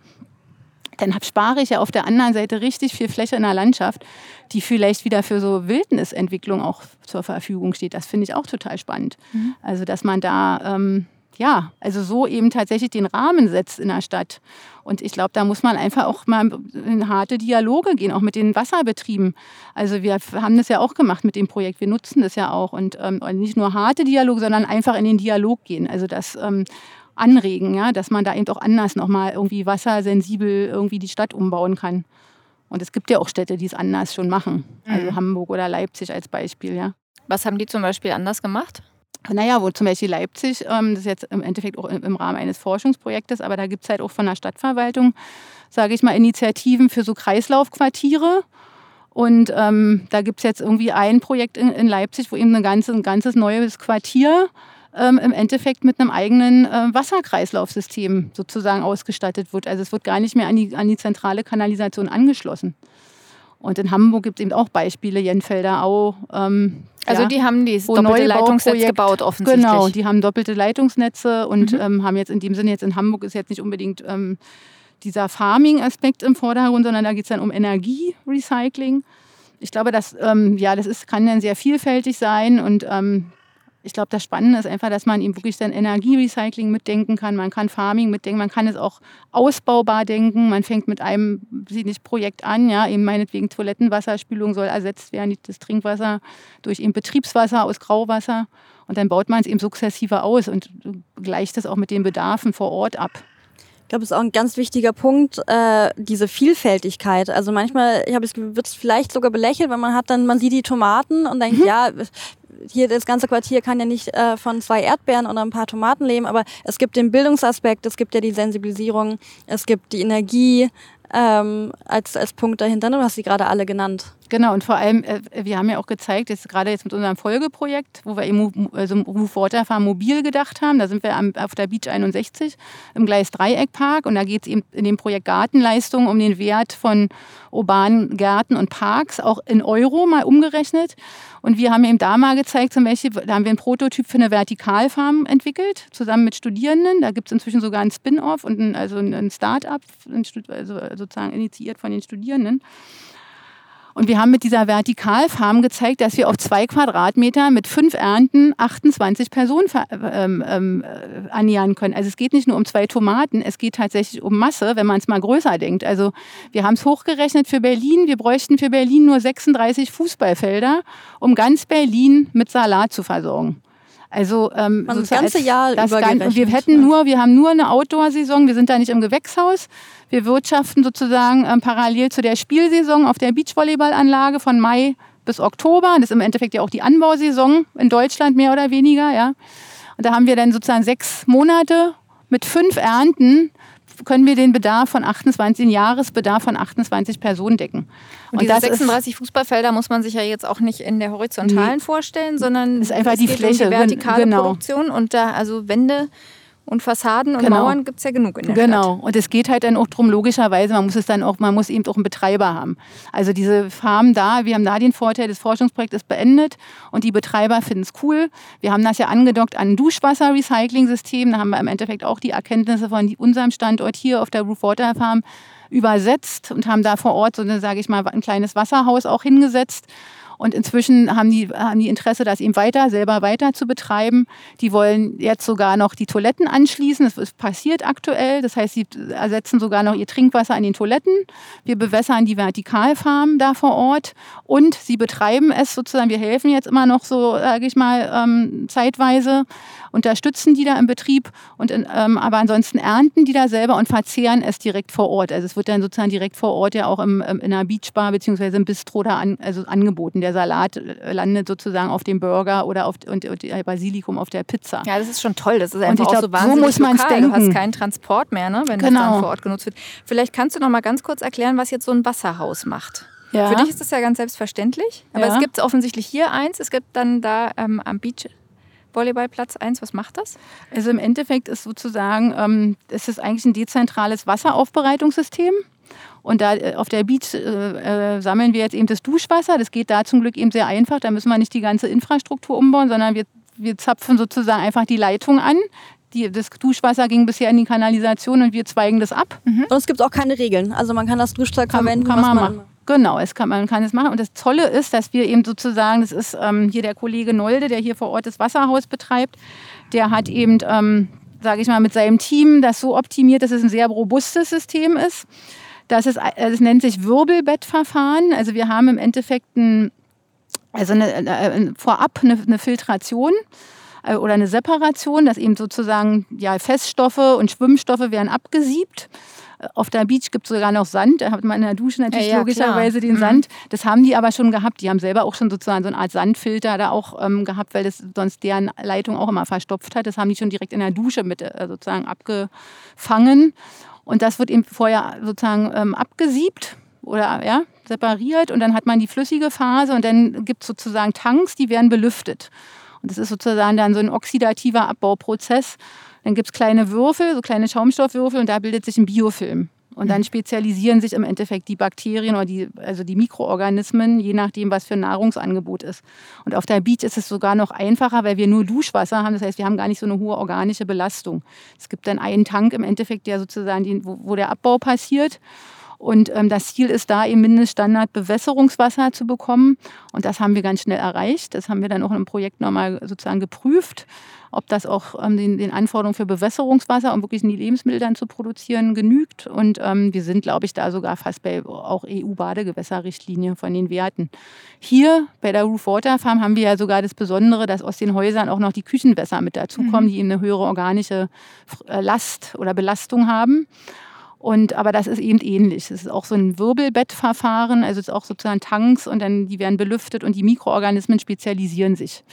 dann spare ich ja auf der anderen Seite richtig viel Fläche in der Landschaft, die vielleicht wieder für so Wildnisentwicklung auch zur Verfügung steht. Das finde ich auch total spannend. Mhm. Also, dass man da, ähm, ja, also so eben tatsächlich den Rahmen setzt in der Stadt. Und ich glaube, da muss man einfach auch mal in harte Dialoge gehen, auch mit den Wasserbetrieben. Also wir haben das ja auch gemacht mit dem Projekt, wir nutzen das ja auch. Und ähm, nicht nur harte Dialoge, sondern einfach in den Dialog gehen. Also das ähm, anregen, ja, dass man da eben auch anders nochmal irgendwie wassersensibel irgendwie die Stadt umbauen kann. Und es gibt ja auch Städte, die es anders schon machen. Also mhm. Hamburg oder Leipzig als Beispiel, ja.
Was haben die zum Beispiel anders gemacht?
Naja, wo zum Beispiel Leipzig, ähm, das ist jetzt im Endeffekt auch im Rahmen eines Forschungsprojektes, aber da gibt es halt auch von der Stadtverwaltung, sage ich mal, Initiativen für so Kreislaufquartiere. Und ähm, da gibt es jetzt irgendwie ein Projekt in, in Leipzig, wo eben ganze, ein ganzes neues Quartier ähm, im Endeffekt mit einem eigenen äh, Wasserkreislaufsystem sozusagen ausgestattet wird. Also es wird gar nicht mehr an die, an die zentrale Kanalisation angeschlossen. Und in Hamburg gibt es eben auch Beispiele, Jenfelder Au. Ähm,
also ja, die haben dieses doppelte Leitungsnetz gebaut offensichtlich.
Genau, die haben doppelte Leitungsnetze und mhm. ähm, haben jetzt in dem Sinne, jetzt in Hamburg ist jetzt nicht unbedingt ähm, dieser Farming-Aspekt im Vordergrund, sondern da geht es dann um Energierecycling. Ich glaube, das, ähm, ja, das ist, kann dann sehr vielfältig sein und ähm, ich glaube, das Spannende ist einfach, dass man eben wirklich dann Energierecycling mitdenken kann. Man kann Farming mitdenken, man kann es auch ausbaubar denken. Man fängt mit einem nicht, Projekt an, ja, eben meinetwegen Toilettenwasserspülung soll ersetzt werden, das Trinkwasser durch eben Betriebswasser aus Grauwasser. Und dann baut man es eben sukzessive aus und gleicht es auch mit den Bedarfen vor Ort ab.
Ich glaube, das ist auch ein ganz wichtiger Punkt, äh, diese Vielfältigkeit. Also manchmal, ich habe es wird es vielleicht sogar belächelt, wenn man hat dann, man sieht die Tomaten und denkt, mhm. ja, hier das ganze Quartier kann ja nicht äh, von zwei Erdbeeren oder ein paar Tomaten leben, aber es gibt den Bildungsaspekt, es gibt ja die Sensibilisierung, es gibt die Energie ähm, als, als Punkt dahinter. Du hast sie gerade alle genannt.
Genau, und vor allem, äh, wir haben ja auch gezeigt, jetzt gerade jetzt mit unserem Folgeprojekt, wo wir eben also Move Water Farm mobil gedacht haben, da sind wir am, auf der Beach 61 im Gleis Dreieckpark und da geht es eben in dem Projekt Gartenleistung um den Wert von urbanen Gärten und Parks, auch in Euro mal umgerechnet. Und wir haben eben da mal gezeigt, zum Beispiel, da haben wir einen Prototyp für eine Vertikalfarm entwickelt, zusammen mit Studierenden. Da gibt es inzwischen sogar ein Spin-off und ein, also ein Start-up, also sozusagen initiiert von den Studierenden. Und wir haben mit dieser Vertikalfarm gezeigt, dass wir auf zwei Quadratmeter mit fünf Ernten 28 Personen ähm, ähm, äh, ernähren können. Also es geht nicht nur um zwei Tomaten, es geht tatsächlich um Masse, wenn man es mal größer denkt. Also wir haben es hochgerechnet für Berlin. Wir bräuchten für Berlin nur 36 Fußballfelder, um ganz Berlin mit Salat zu versorgen. Also ähm,
das ganze Jahr das
über Wir hätten nur, wir haben nur eine Outdoor-Saison. Wir sind da nicht im Gewächshaus. Wir wirtschaften sozusagen ähm, parallel zu der Spielsaison auf der Beachvolleyballanlage von Mai bis Oktober. Das ist im Endeffekt ja auch die Anbausaison in Deutschland mehr oder weniger. Ja. Und da haben wir dann sozusagen sechs Monate mit fünf Ernten können wir den Bedarf von 28, den Jahresbedarf von 28 Personen decken.
Und, und diese 36 Fußballfelder muss man sich ja jetzt auch nicht in der horizontalen nee. vorstellen, sondern
es ist einfach die Fläche,
um die vertikale genau. Produktion und da also Wände und Fassaden und genau. Mauern gibt es ja genug in der
genau. Stadt.
Genau.
Und es geht halt dann auch darum, logischerweise, man muss es dann auch, man muss eben auch einen Betreiber haben. Also diese Farm da, wir haben da den Vorteil, das Forschungsprojekt ist beendet und die Betreiber finden es cool. Wir haben das ja angedockt an ein Duschwasser-Recycling-System. Da haben wir im Endeffekt auch die Erkenntnisse von unserem Standort hier auf der Roof Water Farm übersetzt und haben da vor Ort so eine, sage ich mal, ein kleines Wasserhaus auch hingesetzt und inzwischen haben die, haben die Interesse, das eben weiter, selber weiter zu betreiben. Die wollen jetzt sogar noch die Toiletten anschließen. Das passiert aktuell. Das heißt, sie ersetzen sogar noch ihr Trinkwasser an den Toiletten. Wir bewässern die Vertikalfarm da vor Ort und sie betreiben es sozusagen. Wir helfen jetzt immer noch so, sage ich mal, ähm, zeitweise unterstützen die da im Betrieb und in, ähm, aber ansonsten ernten die da selber und verzehren es direkt vor Ort. Also es wird dann sozusagen direkt vor Ort ja auch im, im in einer Beachbar bzw. im Bistro da an, also angeboten der Salat äh, landet sozusagen auf dem Burger oder auf und, und der Basilikum auf der Pizza.
Ja, das ist schon toll. Das ist einfach
glaub,
auch so wahnsinnig
so muss man denken.
Du hast keinen Transport mehr, ne, wenn genau. das dann vor Ort genutzt wird. Vielleicht kannst du noch mal ganz kurz erklären, was jetzt so ein Wasserhaus macht. Ja. Für dich ist das ja ganz selbstverständlich. Aber ja. es gibt offensichtlich hier eins. Es gibt dann da ähm, am Beach Volleyballplatz 1, was macht das?
Also im Endeffekt ist sozusagen, ähm, es ist eigentlich ein dezentrales Wasseraufbereitungssystem. Und da äh, auf der Beach äh, äh, sammeln wir jetzt eben das Duschwasser. Das geht da zum Glück eben sehr einfach. Da müssen wir nicht die ganze Infrastruktur umbauen, sondern wir, wir zapfen sozusagen einfach die Leitung an. Die, das Duschwasser ging bisher in die Kanalisation und wir zweigen das ab.
Mhm. Und es gibt auch keine Regeln. Also man kann das Duschzeug kann, verwenden,
kann man, man Genau, es kann, man kann es machen. Und das Tolle ist, dass wir eben sozusagen, das ist ähm, hier der Kollege Nolde, der hier vor Ort das Wasserhaus betreibt, der hat eben, ähm, sage ich mal, mit seinem Team das so optimiert, dass es ein sehr robustes System ist. Das, ist, das nennt sich Wirbelbettverfahren. Also wir haben im Endeffekt ein, also eine, eine, vorab eine, eine Filtration äh, oder eine Separation, dass eben sozusagen ja, Feststoffe und Schwimmstoffe werden abgesiebt. Auf der Beach gibt es sogar noch Sand. Da hat man in der Dusche natürlich ja, ja, logischerweise klar. den mhm. Sand. Das haben die aber schon gehabt. Die haben selber auch schon sozusagen so eine Art Sandfilter da auch ähm, gehabt, weil das sonst deren Leitung auch immer verstopft hat. Das haben die schon direkt in der Dusche mit äh, sozusagen abgefangen. Und das wird eben vorher sozusagen ähm, abgesiebt oder ja, separiert und dann hat man die flüssige Phase und dann gibt es sozusagen Tanks, die werden belüftet. Und das ist sozusagen dann so ein oxidativer Abbauprozess. Dann gibt es kleine Würfel, so kleine Schaumstoffwürfel und da bildet sich ein Biofilm. Und dann mhm. spezialisieren sich im Endeffekt die Bakterien oder die, also die Mikroorganismen, je nachdem, was für ein Nahrungsangebot ist. Und auf der Beach ist es sogar noch einfacher, weil wir nur Duschwasser haben. Das heißt, wir haben gar nicht so eine hohe organische Belastung. Es gibt dann einen Tank im Endeffekt, der sozusagen, die, wo, wo der Abbau passiert. Und ähm, das Ziel ist da, eben Mindeststandard Bewässerungswasser zu bekommen. Und das haben wir ganz schnell erreicht. Das haben wir dann auch im Projekt nochmal sozusagen geprüft, ob das auch ähm, den, den, Anforderungen für Bewässerungswasser, um wirklich die Lebensmittel dann zu produzieren, genügt. Und ähm, wir sind, glaube ich, da sogar fast bei auch EU-Badegewässerrichtlinie von den Werten. Hier bei der Roof Water Farm haben wir ja sogar das Besondere, dass aus den Häusern auch noch die Küchenwässer mit dazukommen, mhm. die eben eine höhere organische äh, Last oder Belastung haben. Und, aber das ist eben ähnlich. Es ist auch so ein Wirbelbettverfahren, also es ist auch sozusagen Tanks und dann die werden belüftet und die Mikroorganismen spezialisieren sich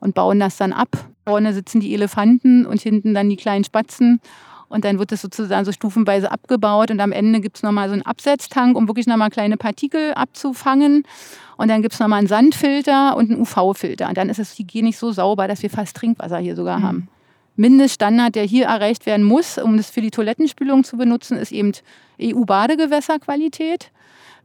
und bauen das dann ab. Vorne sitzen die Elefanten und hinten dann die kleinen Spatzen. Und dann wird das sozusagen so stufenweise abgebaut und am Ende gibt es nochmal so einen Absetztank, um wirklich nochmal kleine Partikel abzufangen. Und dann gibt es nochmal einen Sandfilter und einen UV-Filter. Und dann ist es hygienisch so sauber, dass wir fast Trinkwasser hier sogar mhm. haben. Mindeststandard, der hier erreicht werden muss, um das für die Toilettenspülung zu benutzen, ist eben EU-Badegewässerqualität.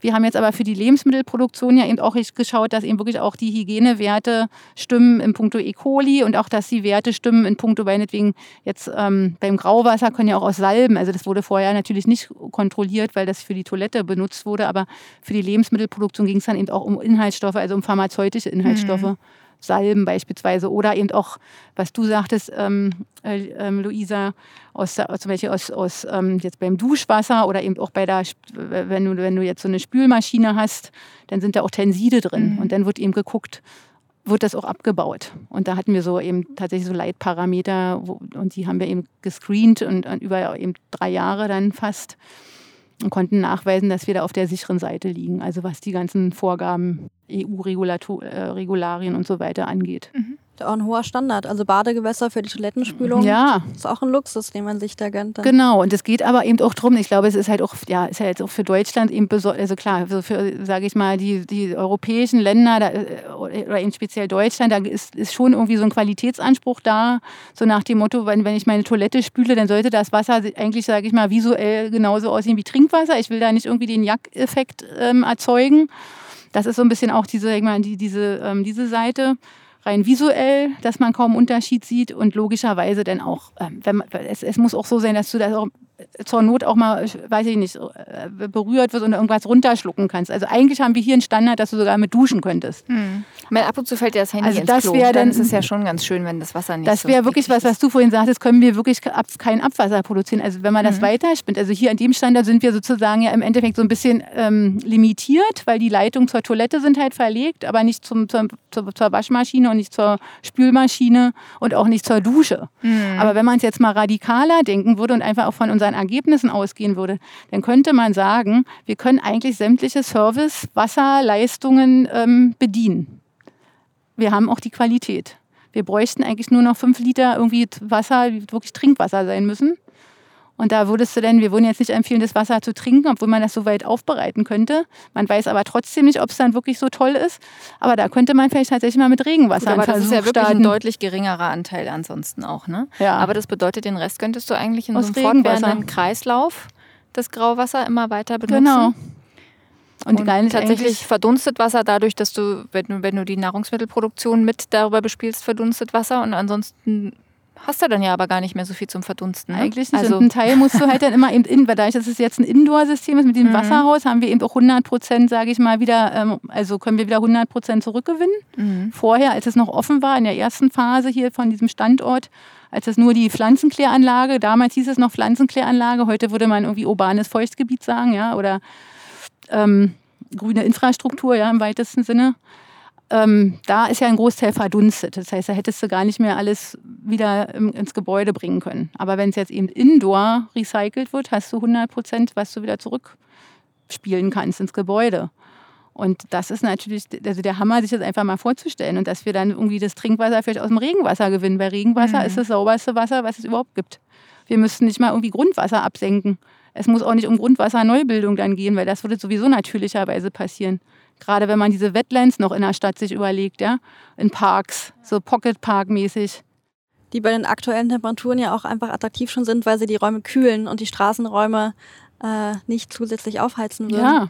Wir haben jetzt aber für die Lebensmittelproduktion ja eben auch geschaut, dass eben wirklich auch die Hygienewerte stimmen in puncto E. coli und auch, dass die Werte stimmen in puncto meinetwegen jetzt ähm, beim Grauwasser können ja auch aus Salben, also das wurde vorher natürlich nicht kontrolliert, weil das für die Toilette benutzt wurde, aber für die Lebensmittelproduktion ging es dann eben auch um Inhaltsstoffe, also um pharmazeutische Inhaltsstoffe. Mhm. Salben beispielsweise oder eben auch, was du sagtest, ähm, äh, ähm, Luisa, aus, zum Beispiel aus, aus ähm, jetzt beim Duschwasser oder eben auch bei der, wenn du, wenn du jetzt so eine Spülmaschine hast, dann sind da auch Tenside drin mhm. und dann wird eben geguckt, wird das auch abgebaut. Und da hatten wir so eben tatsächlich so Leitparameter wo, und die haben wir eben gescreent und, und über eben drei Jahre dann fast und konnten nachweisen, dass wir da auf der sicheren Seite liegen, also was die ganzen Vorgaben, EU-Regularien äh, und so weiter angeht.
Mhm. Auch ein hoher Standard. Also Badegewässer für die Toilettenspülung
ja.
ist auch ein Luxus, den man sich da gönnt. Dann.
Genau, und es geht aber eben auch darum, ich glaube, es ist halt auch, ja, ist jetzt auch für Deutschland eben besonders, also klar, also für, sage ich mal, die, die europäischen Länder da, äh, oder eben speziell Deutschland, da ist, ist schon irgendwie so ein Qualitätsanspruch da, so nach dem Motto, wenn, wenn ich meine Toilette spüle, dann sollte das Wasser eigentlich, sage ich mal, visuell genauso aussehen wie Trinkwasser. Ich will da nicht irgendwie den Jack-Effekt ähm, erzeugen. Das ist so ein bisschen auch diese, ich meine, die, diese, ähm, diese Seite rein visuell, dass man kaum Unterschied sieht und logischerweise dann auch, ähm, wenn man, es, es muss auch so sein, dass du das auch zur Not auch mal, weiß ich nicht, äh, berührt wirst und irgendwas runterschlucken kannst. Also eigentlich haben wir hier einen Standard, dass du sogar mit duschen könntest.
Hm. Weil ab und zu fällt dir das Handy
also
ins
das
Klo.
Dann,
dann ist es ja schon ganz schön, wenn das Wasser nicht
Das
so
wäre wirklich was, was du vorhin sagtest, können wir wirklich kein Abwasser produzieren. Also wenn man das mhm. weiterspinnt. Also hier an dem Standard sind wir sozusagen ja im Endeffekt so ein bisschen ähm, limitiert, weil die Leitungen zur Toilette sind halt verlegt, aber nicht zum, zur, zur, zur Waschmaschine und nicht zur Spülmaschine und auch nicht zur Dusche. Mhm. Aber wenn man es jetzt mal radikaler denken würde und einfach auch von unserer unseren Ergebnissen ausgehen würde, dann könnte man sagen, wir können eigentlich sämtliche Service-Wasserleistungen ähm, bedienen. Wir haben auch die Qualität. Wir bräuchten eigentlich nur noch fünf Liter irgendwie Wasser, wirklich Trinkwasser sein müssen. Und da würdest du denn, wir würden jetzt nicht empfehlen, das Wasser zu trinken, obwohl man das so weit aufbereiten könnte. Man weiß aber trotzdem nicht, ob es dann wirklich so toll ist. Aber da könnte man vielleicht tatsächlich mal mit Regenwasser
Gut, Aber das ist ja wirklich
starten.
ein deutlich geringerer Anteil ansonsten auch, ne?
Ja.
Aber das bedeutet, den Rest könntest du eigentlich in
Aus
so einem fortwährenden Kreislauf das Grauwasser immer weiter benutzen.
Genau.
Und,
ist
tatsächlich verdunstet Wasser dadurch, dass du wenn, du, wenn du die Nahrungsmittelproduktion mit darüber bespielst, verdunstet Wasser und ansonsten hast du dann ja aber gar nicht mehr so viel zum Verdunsten. Ne?
Eigentlich nicht.
Also,
und ein Teil musst du halt dann immer eben in, weil dadurch, dass es jetzt ein Indoor-System ist mit diesem
Mhm.
Wasserhaus, haben wir eben auch 100 Prozent, sage ich mal, wieder, ähm, also können wir wieder 100 Prozent zurückgewinnen.
Mhm.
Vorher, als es noch offen war, in der ersten Phase hier von diesem Standort, als es nur die Pflanzenkläranlage, damals hieß es noch Pflanzenkläranlage, heute würde man irgendwie urbanes Feuchtgebiet sagen, ja, oder ähm, grüne Infrastruktur, ja, im weitesten Sinne. Ähm, da ist ja ein Großteil verdunstet. Das heißt, da hättest du gar nicht mehr alles wieder ins Gebäude bringen können. Aber wenn es jetzt eben indoor recycelt wird, hast du 100 Prozent, was du wieder zurückspielen kannst ins Gebäude. Und das ist natürlich also der Hammer, sich das einfach mal vorzustellen. Und dass wir dann irgendwie das Trinkwasser vielleicht aus dem Regenwasser gewinnen. Weil Regenwasser
Mhm.
ist das sauberste Wasser, was es überhaupt gibt. Wir müssten nicht mal irgendwie Grundwasser absenken. Es muss auch nicht um Grundwasserneubildung dann gehen, weil das würde sowieso natürlicherweise passieren. Gerade wenn man diese Wetlands noch in der Stadt sich überlegt, ja, in Parks, so Pocket Park mäßig.
Die bei den aktuellen Temperaturen ja auch einfach attraktiv schon sind, weil sie die Räume kühlen und die Straßenräume äh, nicht zusätzlich aufheizen würden.
Ja.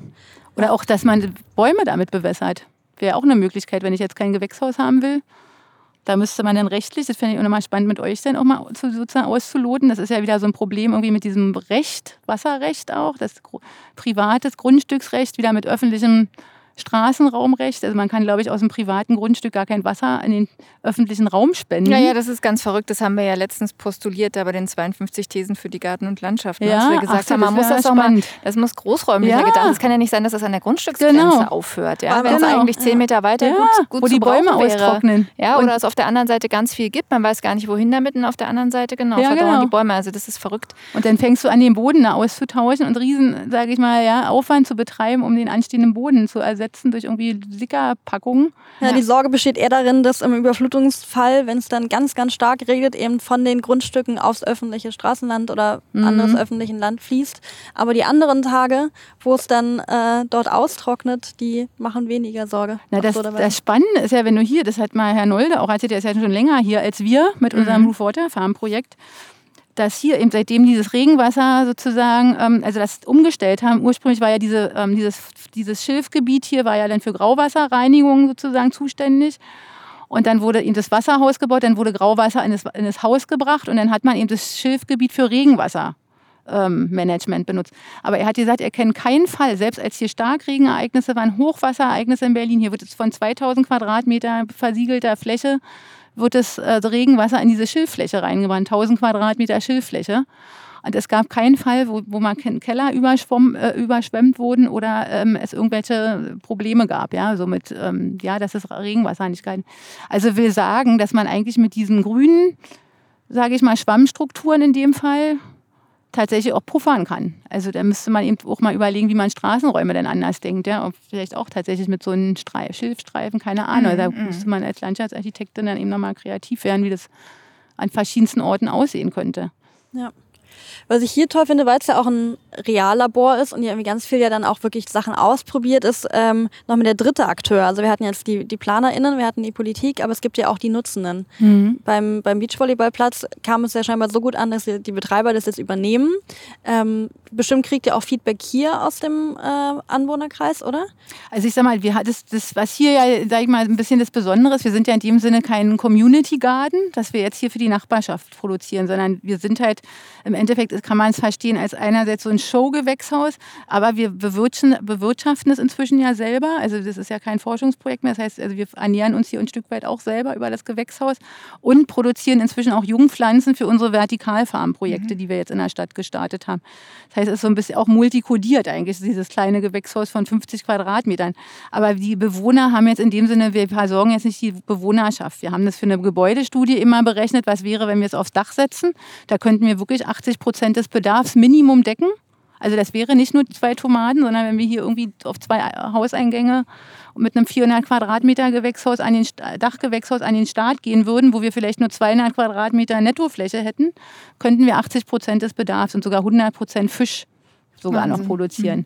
Oder auch, dass man Bäume damit bewässert. Wäre auch eine Möglichkeit, wenn ich jetzt kein Gewächshaus haben will. Da müsste man dann rechtlich, das fände ich auch nochmal spannend mit euch dann auch mal zu, sozusagen auszuloten. Das ist ja wieder so ein Problem irgendwie mit diesem Recht, Wasserrecht auch, das privates Grundstücksrecht, wieder mit öffentlichem Straßenraumrecht. Also man kann, glaube ich, aus einem privaten Grundstück gar kein Wasser in den öffentlichen Raum spenden.
Ja, ja, das ist ganz verrückt. Das haben wir ja letztens postuliert, da bei den 52 Thesen für die Garten und Landschaft. ne?
Ja,
dass wir
ach
gesagt
so,
haben, man
das
muss das auch mal,
spannend.
das muss großräumlicher
Ja.
gedacht. Es kann ja nicht sein, dass das an der Grundstücksgrenze
Genau.
aufhört. Ja?
Ja,
Wenn es
genau.
eigentlich 10 Meter weiter
Ja,
gut, gut
wo
zu
die Bäume
brauchen wäre.
austrocknen.
Ja,
Und-
oder es auf der anderen Seite ganz viel gibt. Man weiß gar nicht, wohin damit. Und auf der anderen Seite, genau,
Ja, genau.
die Bäume. Also das ist verrückt.
Und dann fängst du an, den Boden da auszutauschen und riesen, sage ich mal, ja, Aufwand zu betreiben, um den anstehenden Boden zu ersetzen durch irgendwie Sickerpackungen.
Ja, die Sorge besteht eher darin, dass im Überflutungsfall, wenn es dann ganz, ganz stark regnet, eben von den Grundstücken aufs öffentliche Straßenland oder
Mhm.
anderes öffentlichen Land fließt. Aber die anderen Tage, wo es dann äh, dort austrocknet, die machen weniger Sorge.
Na, das,
absurderweise.
das Spannende ist ja, wenn du hier, das hat mal Herr Nolde auch erzählt, der ist ja schon länger hier als wir mit unserem Roof Water Farm Projekt, dass hier eben seitdem dieses Regenwasser sozusagen, ähm, also das umgestellt haben, ursprünglich war ja diese, ähm, dieses, dieses Schilfgebiet hier, war ja dann für Grauwasserreinigung sozusagen zuständig. Und dann wurde eben das Wasserhaus gebaut, dann wurde Grauwasser in das, in das Haus gebracht und dann hat man eben das Schilfgebiet für Regenwasser ähm, benutzt. Aber er hat gesagt, er kennt keinen Fall, selbst als hier Starkregenereignisse waren, Hochwasserereignisse in Berlin, hier wird es von 2000 Quadratmeter versiegelter Fläche, wird das äh, Regenwasser in diese Schilffläche reingebracht, 1000 Quadratmeter Schilffläche. Und es gab keinen Fall, wo, wo mal Ke- Keller äh, überschwemmt wurden oder ähm, es irgendwelche Probleme gab, ja, so mit, ähm, ja, das Regenwasser nicht gehalten. Also will sagen, dass man eigentlich mit diesen grünen, sage ich mal, Schwammstrukturen in dem Fall tatsächlich auch puffern kann. Also da müsste man eben auch mal überlegen, wie man Straßenräume denn anders denkt. Ja? Und vielleicht auch tatsächlich mit so einem Streif, Schilfstreifen, keine Ahnung.
Mhm,
da müsste man als Landschaftsarchitektin dann eben nochmal kreativ werden, wie das an verschiedensten Orten aussehen könnte.
Ja. Was ich hier toll finde, weil es ja auch ein Reallabor ist und ja irgendwie ganz viel ja dann auch wirklich Sachen ausprobiert, ist ähm, noch mit der dritte Akteur. Also wir hatten jetzt die, die PlanerInnen, wir hatten die Politik, aber es gibt ja auch die Nutzenden. Beim, beim Beachvolleyballplatz kam es ja scheinbar so gut an, dass die Betreiber das jetzt übernehmen. Ähm, bestimmt kriegt ihr auch Feedback hier aus dem äh, Anwohnerkreis, oder?
Also ich sag mal, wir das, das, was hier ja, sag ich mal, ein bisschen das Besondere ist, wir sind ja in dem Sinne kein Community Garden, dass wir jetzt hier für die Nachbarschaft produzieren, sondern wir sind halt, im Endeffekt kann man es verstehen als einerseits so ein Showgewächshaus, aber wir bewirtschaften, es inzwischen ja selber. Also das ist ja kein Forschungsprojekt mehr. Das heißt, also wir ernähren uns hier ein Stück weit auch selber über das Gewächshaus und produzieren inzwischen auch Jungpflanzen für unsere Vertikalfarmprojekte, die wir jetzt in der Stadt gestartet haben. Das heißt, es ist so ein bisschen auch multikodiert eigentlich, dieses kleine Gewächshaus von 50 Quadratmetern. Aber die Bewohner haben jetzt in dem Sinne, wir versorgen jetzt nicht die Bewohnerschaft. Wir haben das für eine Gebäudestudie immer berechnet, was wäre, wenn wir es aufs Dach setzen. Da könnten wir wirklich 80 80 Prozent des Bedarfs Minimum decken. Also das wäre nicht nur zwei Tomaten, sondern wenn wir hier irgendwie auf zwei Hauseingänge mit einem 400 Quadratmeter Gewächshaus an den Dachgewächshaus an den Start gehen würden, wo wir vielleicht nur 200 Quadratmeter Nettofläche hätten, könnten wir 80 Prozent des Bedarfs und sogar 100 Prozent Fisch sogar Wahnsinn. noch produzieren. Mhm.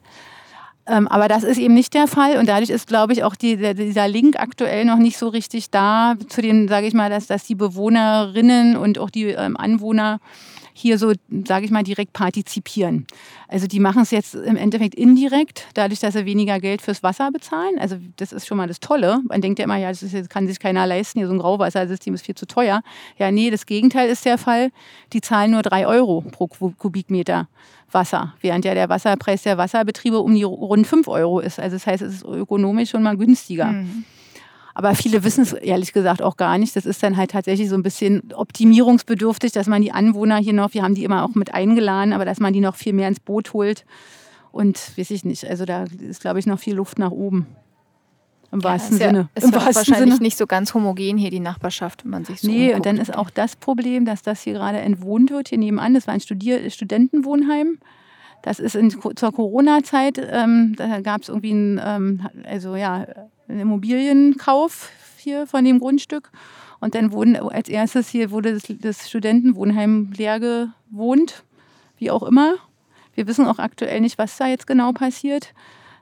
Ähm, aber das ist eben nicht der Fall und dadurch ist, glaube ich, auch die, dieser Link aktuell noch nicht so richtig da zu dem, sage ich mal, dass, dass die Bewohnerinnen und auch die ähm, Anwohner hier so, sage ich mal, direkt partizipieren. Also die machen es jetzt im Endeffekt indirekt, dadurch, dass sie weniger Geld fürs Wasser bezahlen. Also das ist schon mal das Tolle. Man denkt ja immer, ja, das, ist, kann sich keiner leisten, hier so ein Grauwassersystem ist viel zu teuer. Ja, nee, das Gegenteil ist der Fall. Die zahlen nur drei Euro pro Kubikmeter. Wasser, während ja der Wasserpreis der Wasserbetriebe um die rund fünf Euro ist. Also das heißt, es ist ökonomisch schon mal günstiger. Mhm. Aber viele wissen es ehrlich gesagt auch gar nicht. Das ist dann halt tatsächlich so ein bisschen optimierungsbedürftig, dass man die Anwohner hier noch, wir haben die immer auch mit eingeladen, aber dass man die noch viel mehr ins Boot holt. Und weiß ich nicht, also da ist, glaube ich, noch viel Luft nach oben. Im ja, wahrsten
ist
Sinne.
Ja, ist Im wahrsten wahrscheinlich Sinne. nicht so ganz homogen hier die Nachbarschaft, wenn man sich so
Nee, umguckt. und dann ist auch das Problem, dass das hier gerade entwohnt wird, hier nebenan. Das war ein Studier Studentenwohnheim. Das ist in, zur Corona-Zeit, ähm, da gab es irgendwie ein, ähm, also ja, einen Immobilienkauf hier von dem Grundstück. Und dann wurden als erstes hier wurde das, das Studentenwohnheim leer gewohnt, wie auch immer. Wir wissen auch aktuell nicht, was da jetzt genau passiert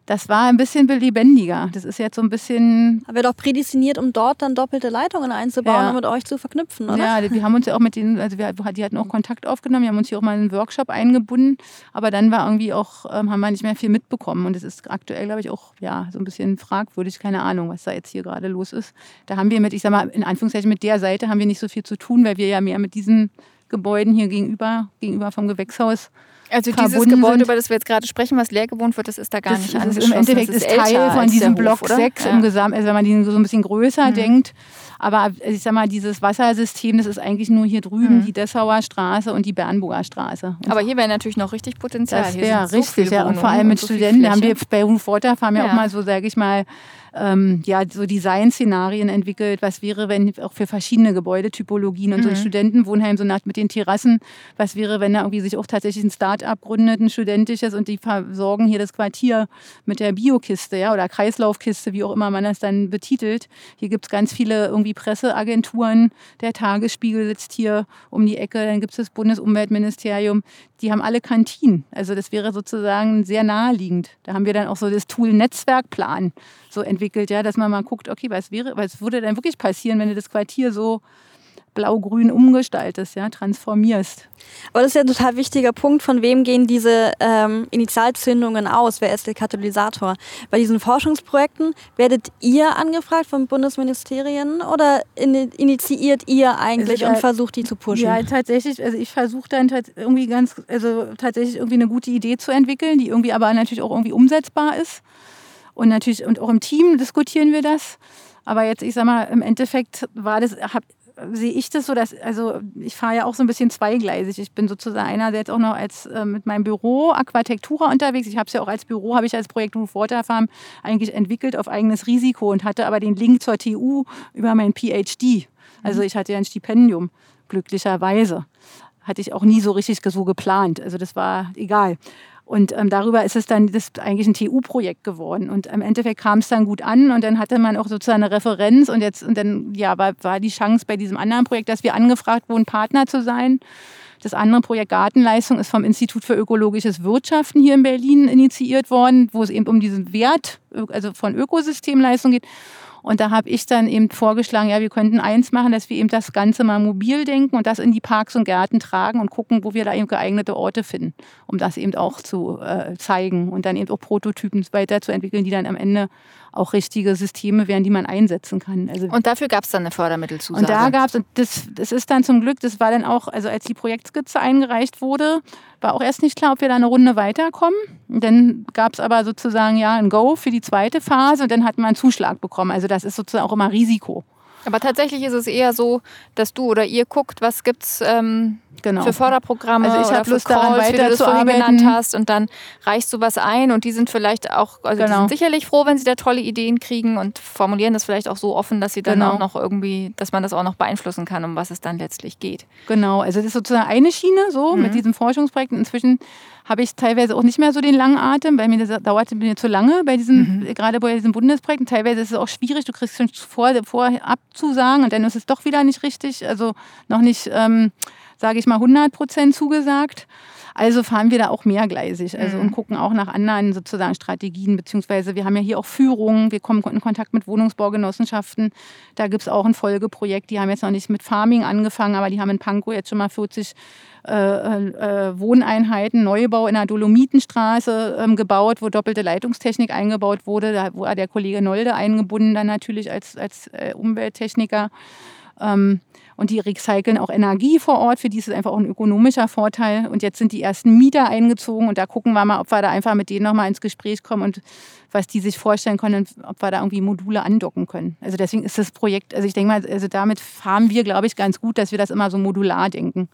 das war ein bisschen lebendiger. Das ist jetzt so ein bisschen.
Aber doch prädestiniert, um dort dann doppelte Leitungen einzubauen ja. und mit euch zu verknüpfen, oder?
Ja, wir haben uns ja auch mit denen, also wir, die hatten auch Kontakt aufgenommen, wir haben uns hier auch mal in einen Workshop eingebunden, aber dann war irgendwie auch, ähm, haben wir nicht mehr viel mitbekommen. Und es ist aktuell, glaube ich, auch ja, so ein bisschen fragwürdig, keine Ahnung, was da jetzt hier gerade los ist. Da haben wir mit, ich sag mal, in Anführungszeichen mit der Seite haben wir nicht so viel zu tun, weil wir ja mehr mit diesen Gebäuden hier gegenüber, gegenüber vom Gewächshaus
also dieses Gebäude, über das wir jetzt gerade sprechen, was leer gewohnt wird, das ist da gar das nicht angeschlossen.
Im Endeffekt ist, ist Teil von diesem Block Hof, 6 ja. im Gesamt, also wenn man den so ein bisschen größer mhm. denkt. Aber ich sag mal, dieses Wassersystem, das ist eigentlich nur hier drüben mhm. die Dessauer Straße und die Bernburger Straße.
Und Aber hier wäre natürlich noch richtig Potenzial.
Das wäre richtig, so ja. Und vor allem mit Studenten. Da haben wir bei Water Farm ja, ja auch mal so, sage ich mal, ähm, ja, so Design-Szenarien entwickelt. Was wäre, wenn auch für verschiedene Gebäudetypologien und mhm. so ein Studentenwohnheim, so nach, mit den Terrassen, was wäre, wenn da irgendwie sich auch tatsächlich ein Start-up gründet, ein studentisches und die versorgen hier das Quartier mit der Biokiste ja, oder Kreislaufkiste, wie auch immer man das dann betitelt. Hier gibt es ganz viele irgendwie Presseagenturen. Der Tagesspiegel sitzt hier um die Ecke. Dann gibt es das Bundesumweltministerium. Die haben alle Kantinen. Also das wäre sozusagen sehr naheliegend. Da haben wir dann auch so das Tool Netzwerkplan so entwickelt, ja, dass man mal guckt, okay, was wäre, was würde denn wirklich passieren, wenn du das Quartier so blau-grün umgestaltest, ja, transformierst.
Aber das ist ja ein total wichtiger Punkt, von wem gehen diese ähm, Initialzündungen aus? Wer ist der Katalysator? Bei diesen Forschungsprojekten werdet ihr angefragt von Bundesministerien oder initiiert ihr eigentlich also, und versucht die zu pushen?
Ja, tatsächlich, also ich versuche dann irgendwie ganz, also tatsächlich irgendwie eine gute Idee zu entwickeln, die irgendwie aber natürlich auch irgendwie umsetzbar ist. Und natürlich, und auch im Team diskutieren wir das. Aber jetzt, ich sag mal, im Endeffekt war das, sehe ich das so, dass, also ich fahre ja auch so ein bisschen zweigleisig. Ich bin sozusagen einer, der jetzt auch noch als äh, mit meinem Büro Aquatektura unterwegs. Ich habe es ja auch als Büro, habe ich als Projekt Roof Water Farm eigentlich entwickelt auf eigenes Risiko und hatte aber den Link zur TU über mein PhD. Also ich hatte ja ein Stipendium, glücklicherweise. Hatte ich auch nie so richtig so geplant. Also das war egal. Und ähm, darüber ist es dann das ist eigentlich ein TU-Projekt geworden. Und im Endeffekt kam es dann gut an und dann hatte man auch sozusagen eine Referenz und jetzt und dann ja war, war die Chance bei diesem anderen Projekt, dass wir angefragt wurden, Partner zu sein. Das andere Projekt Gartenleistung ist vom Institut für ökologisches Wirtschaften hier in Berlin initiiert worden, wo es eben um diesen Wert, also von Ökosystemleistung geht. Und da habe ich dann eben vorgeschlagen, ja, wir könnten eins machen, dass wir eben das Ganze mal mobil denken und das in die Parks und Gärten tragen und gucken, wo wir da eben geeignete Orte finden, um das eben auch zu äh, zeigen und dann eben auch Prototypen weiterzuentwickeln, die dann am Ende auch richtige Systeme wären, die man einsetzen kann.
Also und dafür gab es dann eine Fördermittelzusage?
Und da gab es, und das, das ist dann zum Glück, das war dann auch, also als die Projektskizze eingereicht wurde, war auch erst nicht klar, ob wir da eine Runde weiterkommen. Dann gab es aber sozusagen ja ein Go für die zweite Phase und dann hat man einen Zuschlag bekommen. Also das ist sozusagen auch immer Risiko.
Aber tatsächlich ist es eher so, dass du oder ihr guckt, was gibt's ähm, genau. für Förderprogramme
also ich
oder
Lust daran, Calls, weiter wie du das vorhin
genannt hast und dann reichst du was ein und die sind vielleicht auch, also genau. die sind sicherlich froh, wenn sie da tolle Ideen kriegen und formulieren das vielleicht auch so offen, dass sie dann genau. auch noch irgendwie, dass man das auch noch beeinflussen kann, um was es dann letztlich geht.
Genau, also das ist sozusagen eine Schiene so mhm. mit diesen Forschungsprojekten. Inzwischen habe ich teilweise auch nicht mehr so den langen Atem, weil mir das dauerte mir zu lange bei diesen, mhm. gerade bei diesen Bundesprojekten. Teilweise ist es auch schwierig, du kriegst schon vor, vorher abzusagen und dann ist es doch wieder nicht richtig, also noch nicht, ähm, sage ich mal, 100 Prozent zugesagt. Also fahren wir da auch mehrgleisig also, mhm. und gucken auch nach anderen sozusagen Strategien, beziehungsweise wir haben ja hier auch Führungen, wir kommen in Kontakt mit Wohnungsbaugenossenschaften. Da gibt es auch ein Folgeprojekt, die haben jetzt noch nicht mit Farming angefangen, aber die haben in Pankow jetzt schon mal 40 äh, äh, Wohneinheiten, Neubau in der Dolomitenstraße ähm, gebaut, wo doppelte Leitungstechnik eingebaut wurde. Da war der Kollege Nolde eingebunden, dann natürlich als, als äh, Umwelttechniker. Ähm, und die recyceln auch Energie vor Ort. Für die ist es einfach auch ein ökonomischer Vorteil. Und jetzt sind die ersten Mieter eingezogen und da gucken wir mal, ob wir da einfach mit denen nochmal ins Gespräch kommen und was die sich vorstellen können, ob wir da irgendwie Module andocken können. Also deswegen ist das Projekt, also ich denke mal, also damit fahren wir, glaube ich, ganz gut, dass wir das immer so modular denken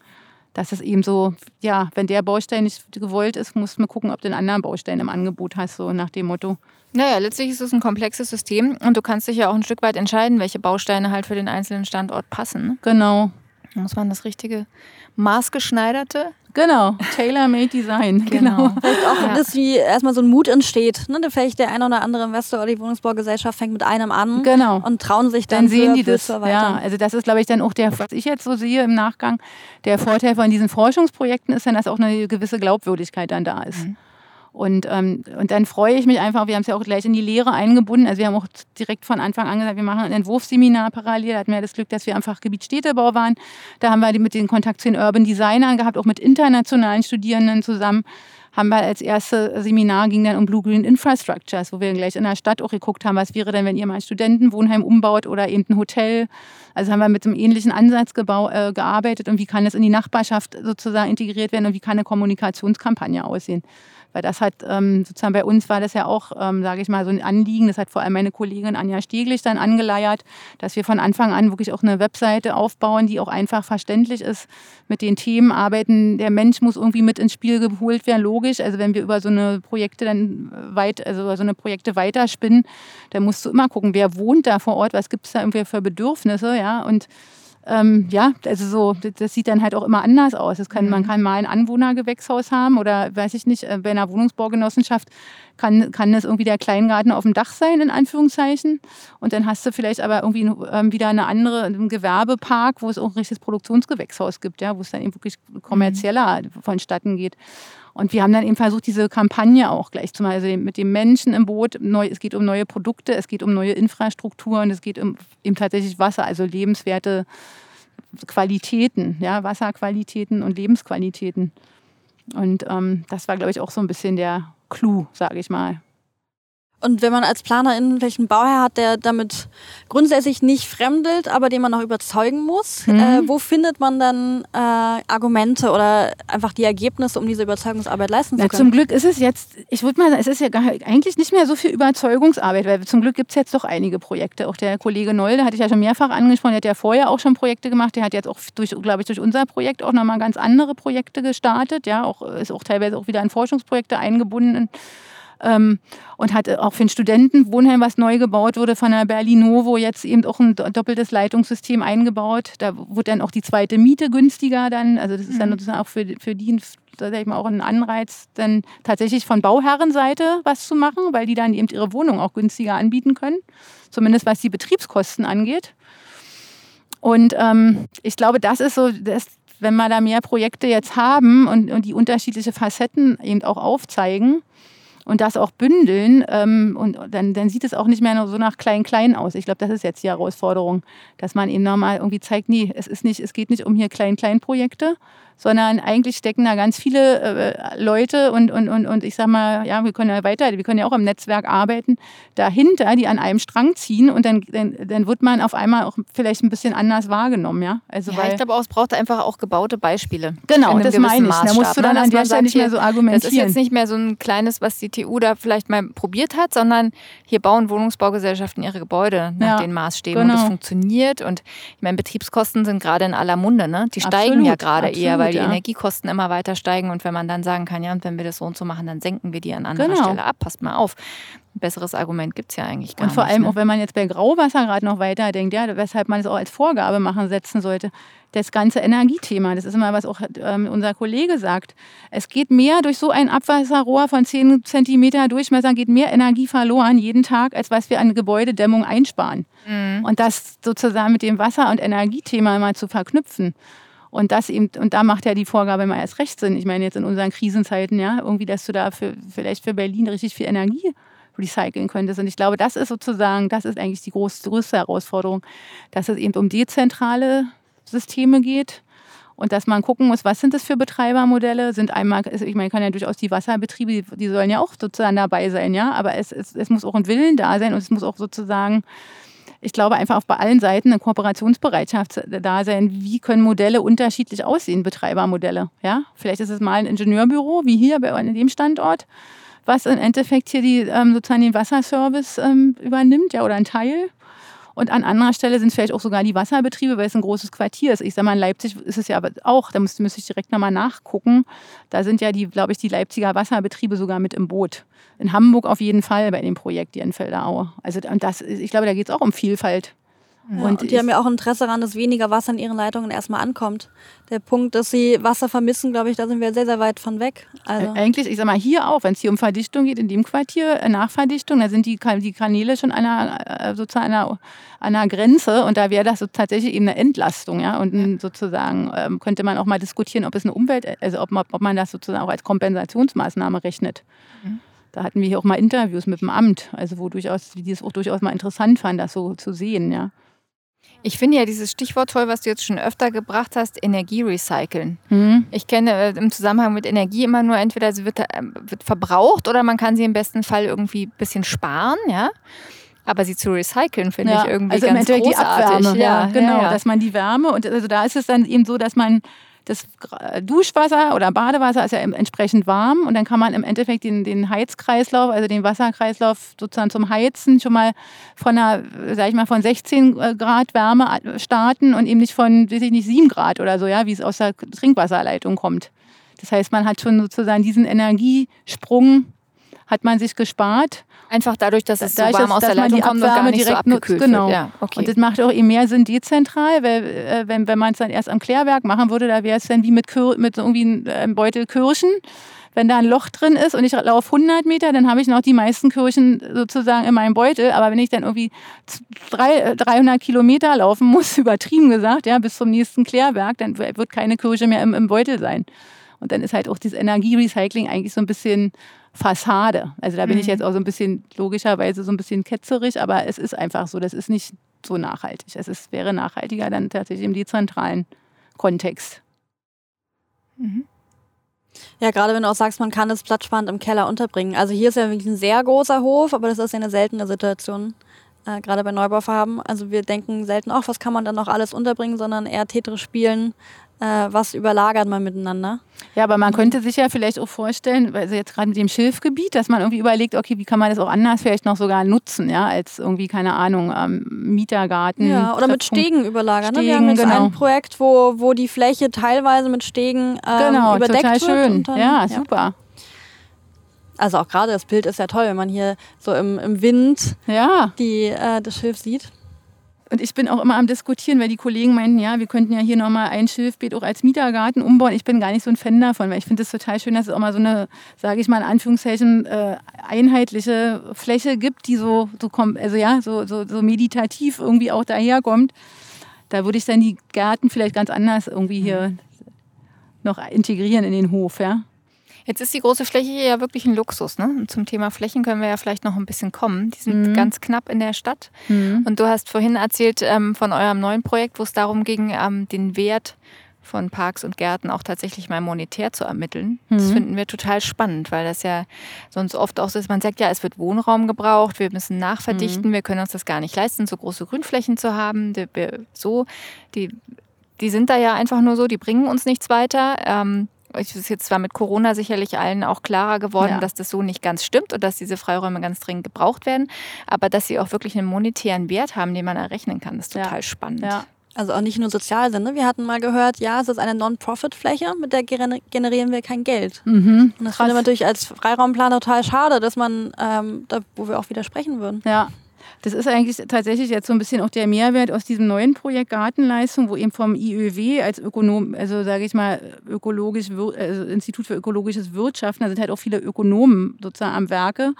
dass es eben so, ja, wenn der Baustein nicht gewollt ist, muss man gucken, ob du einen anderen Baustein im Angebot hast, so nach dem Motto.
Naja, letztlich ist es ein komplexes System und du kannst dich ja auch ein Stück weit entscheiden, welche Bausteine halt für den einzelnen Standort passen. Ne?
Genau.
Da muss man das richtige maßgeschneiderte
Genau, Tailor-Made Design. Genau.
genau. Vielleicht auch, ja. dass wie erstmal so ein Mut entsteht. Ne? Vielleicht der eine oder andere Investor oder die Wohnungsbaugesellschaft fängt mit einem an
genau.
und trauen sich dann,
dann sehen die das. Ja, also das ist, glaube ich, dann auch der, was ich jetzt so sehe im Nachgang, der Vorteil von diesen Forschungsprojekten ist dann, dass auch eine gewisse Glaubwürdigkeit dann da ist. Mhm. Und, ähm, und dann freue ich mich einfach, wir haben es ja auch gleich in die Lehre eingebunden. Also wir haben auch direkt von Anfang an gesagt, wir machen ein Entwurfsseminar parallel. Da hatten wir das Glück, dass wir am Fachgebiet Städtebau waren. Da haben wir mit den Kontakt zu den Urban Designern gehabt, auch mit internationalen Studierenden zusammen haben wir als erstes Seminar ging dann um Blue Green Infrastructures, wo wir gleich in der Stadt auch geguckt haben, was wäre denn, wenn ihr mal ein Studentenwohnheim umbaut oder eben ein Hotel. Also haben wir mit einem ähnlichen Ansatz gebau, äh, gearbeitet und wie kann das in die Nachbarschaft sozusagen integriert werden und wie kann eine Kommunikationskampagne aussehen. Weil das hat ähm, sozusagen bei uns war das ja auch, ähm, sage ich mal, so ein Anliegen. Das hat vor allem meine Kollegin Anja Steglich dann angeleiert, dass wir von Anfang an wirklich auch eine Webseite aufbauen, die auch einfach verständlich ist, mit den Themen arbeiten. Der Mensch muss irgendwie mit ins Spiel geholt werden, logisch. Also wenn wir über so eine Projekte dann weit, also über so eine Projekte weiterspinnen, dann musst du immer gucken, wer wohnt da vor Ort, was gibt es da irgendwie für Bedürfnisse, ja. Und ähm, ja, also so, das sieht dann halt auch immer anders aus. Das kann, mhm. Man kann mal ein Anwohnergewächshaus haben oder weiß ich nicht, äh, bei einer Wohnungsbaugenossenschaft kann, kann das irgendwie der Kleingarten auf dem Dach sein, in Anführungszeichen. Und dann hast du vielleicht aber irgendwie ähm, wieder eine andere, einen Gewerbepark, wo es auch ein richtiges Produktionsgewächshaus gibt, ja, wo es dann eben wirklich kommerzieller mhm. vonstatten geht. Und wir haben dann eben versucht, diese Kampagne auch gleich zu machen, also mit dem Menschen im Boot. Neu, es geht um neue Produkte, es geht um neue Infrastrukturen, es geht um eben tatsächlich Wasser, also lebenswerte Qualitäten, ja, Wasserqualitäten und Lebensqualitäten. Und ähm, das war, glaube ich, auch so ein bisschen der Clou, sage ich mal.
Und wenn man als Planerin einen Bauherr hat, der damit grundsätzlich nicht fremdelt, aber den man noch überzeugen muss, mhm. äh, wo findet man dann äh, Argumente oder einfach die Ergebnisse, um diese Überzeugungsarbeit leisten
zu können? zum Glück ist es jetzt, ich würde mal sagen, es ist ja eigentlich nicht mehr so viel Überzeugungsarbeit, weil zum Glück gibt es jetzt doch einige Projekte. Auch der Kollege Nolde hatte ich ja schon mehrfach angesprochen, der hat ja vorher auch schon Projekte gemacht, der hat jetzt auch durch, glaube ich, durch unser Projekt auch nochmal ganz andere Projekte gestartet, ja, auch, ist auch teilweise auch wieder in Forschungsprojekte eingebunden. Und hat auch für ein Studentenwohnheim, was neu gebaut wurde von der Berlinovo, jetzt eben auch ein doppeltes Leitungssystem eingebaut. Da wurde dann auch die zweite Miete günstiger dann. Also das ist dann mhm. auch für, für die sag ich mal, auch ein Anreiz, dann tatsächlich von Bauherrenseite was zu machen, weil die dann eben ihre Wohnung auch günstiger anbieten können. Zumindest was die Betriebskosten angeht. Und ähm, ich glaube, das ist so, das, wenn wir da mehr Projekte jetzt haben und, und die unterschiedliche Facetten eben auch aufzeigen, und das auch bündeln ähm, und dann, dann sieht es auch nicht mehr so nach klein-klein aus. Ich glaube, das ist jetzt die Herausforderung, dass man ihnen nochmal irgendwie zeigt, nee, es ist nicht, es geht nicht um hier Klein-Klein-Projekte, sondern eigentlich stecken da ganz viele äh, Leute und, und, und, und ich sag mal, ja, wir können ja weiter, wir können ja auch im Netzwerk arbeiten, dahinter, die an einem Strang ziehen und dann, dann, dann wird man auf einmal auch vielleicht ein bisschen anders wahrgenommen, ja.
Also, ja, weil, ich glaube auch, es braucht einfach auch gebaute Beispiele.
Genau, das meine ich. Da musst du dann ne? an der Stelle nicht mehr so argumentieren.
Das ist jetzt nicht mehr so ein kleines, was die TU da vielleicht mal probiert hat, sondern hier bauen Wohnungsbaugesellschaften ihre Gebäude nach ja, den Maßstäben genau. und das funktioniert. Und ich meine, Betriebskosten sind gerade in aller Munde, ne? Die absolut, steigen ja gerade eher, weil die ja. Energiekosten immer weiter steigen. Und wenn man dann sagen kann, ja, und wenn wir das so und so machen, dann senken wir die an anderer genau. Stelle ab. Passt mal auf. Ein besseres Argument gibt es ja eigentlich gar
nicht. Und vor
nicht,
allem
ne?
auch, wenn man jetzt bei Grauwasser gerade noch weiterdenkt, ja, weshalb man es auch als Vorgabe machen setzen sollte das ganze Energiethema. Das ist immer, was auch ähm, unser Kollege sagt. Es geht mehr durch so ein Abwasserrohr von 10 cm Durchmesser, geht mehr Energie verloren jeden Tag, als was wir an Gebäudedämmung einsparen. Mhm. Und das sozusagen mit dem Wasser- und Energiethema mal zu verknüpfen. Und das eben, und da macht ja die Vorgabe immer erst recht Sinn. Ich meine, jetzt in unseren Krisenzeiten, ja, irgendwie, dass du da für, vielleicht für Berlin richtig viel Energie recyceln könntest. Und ich glaube, das ist sozusagen, das ist eigentlich die große, größte Herausforderung, dass es eben um dezentrale Systeme geht und dass man gucken muss, was sind das für Betreibermodelle? Sind einmal, ich meine, kann ja durchaus die Wasserbetriebe, die sollen ja auch sozusagen dabei sein, ja, aber es, es, es muss auch ein Willen da sein und es muss auch sozusagen, ich glaube, einfach auf bei allen Seiten eine Kooperationsbereitschaft da sein. Wie können Modelle unterschiedlich aussehen, Betreibermodelle? Ja, vielleicht ist es mal ein Ingenieurbüro, wie hier bei dem Standort, was im Endeffekt hier die, ähm, sozusagen den Wasserservice ähm, übernimmt, ja, oder ein Teil. Und an anderer Stelle sind vielleicht auch sogar die Wasserbetriebe, weil es ein großes Quartier ist. Ich sage mal, in Leipzig ist es ja aber auch, da müsste, müsste ich direkt nochmal nachgucken. Da sind ja die, glaube ich, die Leipziger Wasserbetriebe sogar mit im Boot. In Hamburg auf jeden Fall bei dem Projekt Jenfelder Aue. Also das, ich glaube, da geht es auch um Vielfalt.
Ja, und, und, die haben ja auch Interesse daran, dass weniger Wasser in ihren Leitungen erstmal ankommt. Der Punkt, dass sie Wasser vermissen, glaube ich, da sind wir sehr, sehr weit von weg.
Also Eigentlich, ich sag mal, hier auch, wenn es hier um Verdichtung geht, in dem Quartier, äh, Nachverdichtung, da sind die, die Kanäle schon an einer, äh, sozusagen an einer, Grenze und da wäre das so tatsächlich eben eine Entlastung. Ja? Und sozusagen ähm, könnte man auch mal diskutieren, ob es eine Umwelt, also ob man, ob man das sozusagen auch als Kompensationsmaßnahme rechnet. Mhm. Da hatten wir hier auch mal Interviews mit dem Amt, also wo durchaus, die es auch durchaus mal interessant fanden, das so zu sehen, ja.
Ich finde ja dieses Stichwort toll, was du jetzt schon öfter gebracht hast, Energie recyceln. Mhm. Ich kenne äh, im Zusammenhang mit Energie immer nur, entweder sie wird, äh, wird verbraucht oder man kann sie im besten Fall irgendwie ein bisschen sparen, ja. Aber sie zu recyceln, finde ja, ich irgendwie also ganz großartig. Die Abwärme,
ja, ja genau, ja, dass man die Wärme und also da ist es dann eben so, dass man das Duschwasser oder Badewasser ist ja entsprechend warm und dann kann man im Endeffekt den, den Heizkreislauf, also den Wasserkreislauf sozusagen zum Heizen schon mal von einer, sag ich mal, von 16 äh, Grad Wärme starten und eben nicht von, weiß ich nicht, 7 Grad oder so, ja, wie es aus der Trinkwasserleitung kommt. Das heißt, man hat schon sozusagen diesen Energiesprung hat man sich gespart.
Einfach dadurch, dass es dadurch, so warm aus der Leitung kommt und gar nicht so abgekühlt
nutzt, genau. Ja, okay. Und das macht auch eben mehr Sinn dezentral, weil äh, wenn, wenn man es dann erst am Klärwerk machen würde, da wäre es dann wie mit, Kür mit irgendwie einem äh, Beutel Kirschen. Wenn da ein Loch drin ist und ich laufe 100 Meter, dann habe ich noch die meisten Kirchen sozusagen in meinem Beutel. Aber wenn ich dann irgendwie 300 äh, Kilometer laufen muss, übertrieben gesagt, ja, bis zum nächsten Klärwerk, dann wird keine Kirsche mehr im, im Beutel sein. Und dann ist halt auch dieses Energierecycling eigentlich so ein bisschen Fassade. Also da bin mhm. ich jetzt auch so ein bisschen logischerweise so ein bisschen ketzerig, aber es ist einfach so, das ist nicht so nachhaltig. Es ist, wäre nachhaltiger dann tatsächlich im dezentralen Kontext.
Mhm. Ja, gerade wenn du auch sagst, man kann es platzsparend im Keller unterbringen. Also hier ist ja wirklich ein sehr großer Hof, aber das ist ja eine seltene Situation, äh, gerade bei Neubaufarben. Also wir denken selten, ach, was kann man dann noch alles unterbringen, sondern eher Tetris spielen, was überlagert man miteinander.
Ja, aber man könnte sich ja vielleicht auch vorstellen, also jetzt gerade mit dem Schilfgebiet, dass man irgendwie überlegt, okay, wie kann man das auch anders vielleicht noch sogar nutzen, ja, als irgendwie, keine Ahnung, ähm, Mietergarten.
Ja, oder mit Stegen überlagern. Stegen, ne? Wir haben jetzt genau. ein Projekt, wo, wo die Fläche teilweise mit Stegen ähm, genau, überdeckt total
schön.
Dann,
ja, super. Ja.
Also auch gerade das Bild ist ja toll, wenn man hier so im, im Wind ja. die, äh, das Schilf sieht.
Und ich bin auch immer am Diskutieren, weil die Kollegen meinten, ja, wir könnten ja hier nochmal ein Schilfbeet auch als Mietergarten umbauen. Ich bin gar nicht so ein Fan davon, weil ich finde es total schön, dass es auch mal so eine, sage ich mal in Anführungszeichen, äh, einheitliche Fläche gibt, die so, so kommt, also ja, so, so, so meditativ irgendwie auch daherkommt. Da würde ich dann die Gärten vielleicht ganz anders irgendwie hier noch integrieren in den Hof, ja.
Jetzt ist die große Fläche hier ja wirklich ein Luxus. Ne? Und zum Thema Flächen können wir ja vielleicht noch ein bisschen kommen. Die sind mhm. ganz knapp in der Stadt. Mhm. Und du hast vorhin erzählt ähm, von eurem neuen Projekt, wo es darum ging, ähm, den Wert von Parks und Gärten auch tatsächlich mal monetär zu ermitteln. Mhm. Das finden wir total spannend, weil das ja sonst oft auch so ist, man sagt, ja, es wird Wohnraum gebraucht, wir müssen nachverdichten, mhm. wir können uns das gar nicht leisten, so große Grünflächen zu haben. Die, so, die, die sind da ja einfach nur so, die bringen uns nichts weiter. Ähm, es ist jetzt zwar mit Corona sicherlich allen auch klarer geworden, ja. dass das so nicht ganz stimmt und dass diese Freiräume ganz dringend gebraucht werden, aber dass sie auch wirklich einen monetären Wert haben, den man errechnen kann, ist total ja. spannend. Ja.
Also auch nicht nur sozial sind. Ne? Wir hatten mal gehört, ja, es ist eine Non-Profit-Fläche, mit der generieren wir kein Geld. Mhm. Und das finde ich natürlich als Freiraumplaner total schade, dass man, ähm, da, wo wir auch widersprechen würden.
Ja, das ist eigentlich tatsächlich jetzt so ein bisschen auch der Mehrwert aus diesem neuen Projekt Gartenleistung, wo eben vom IÖW als Ökonom, also sage ich mal, ökologisch, also Institut für ökologisches Wirtschaften, da sind halt auch viele Ökonomen sozusagen am Werke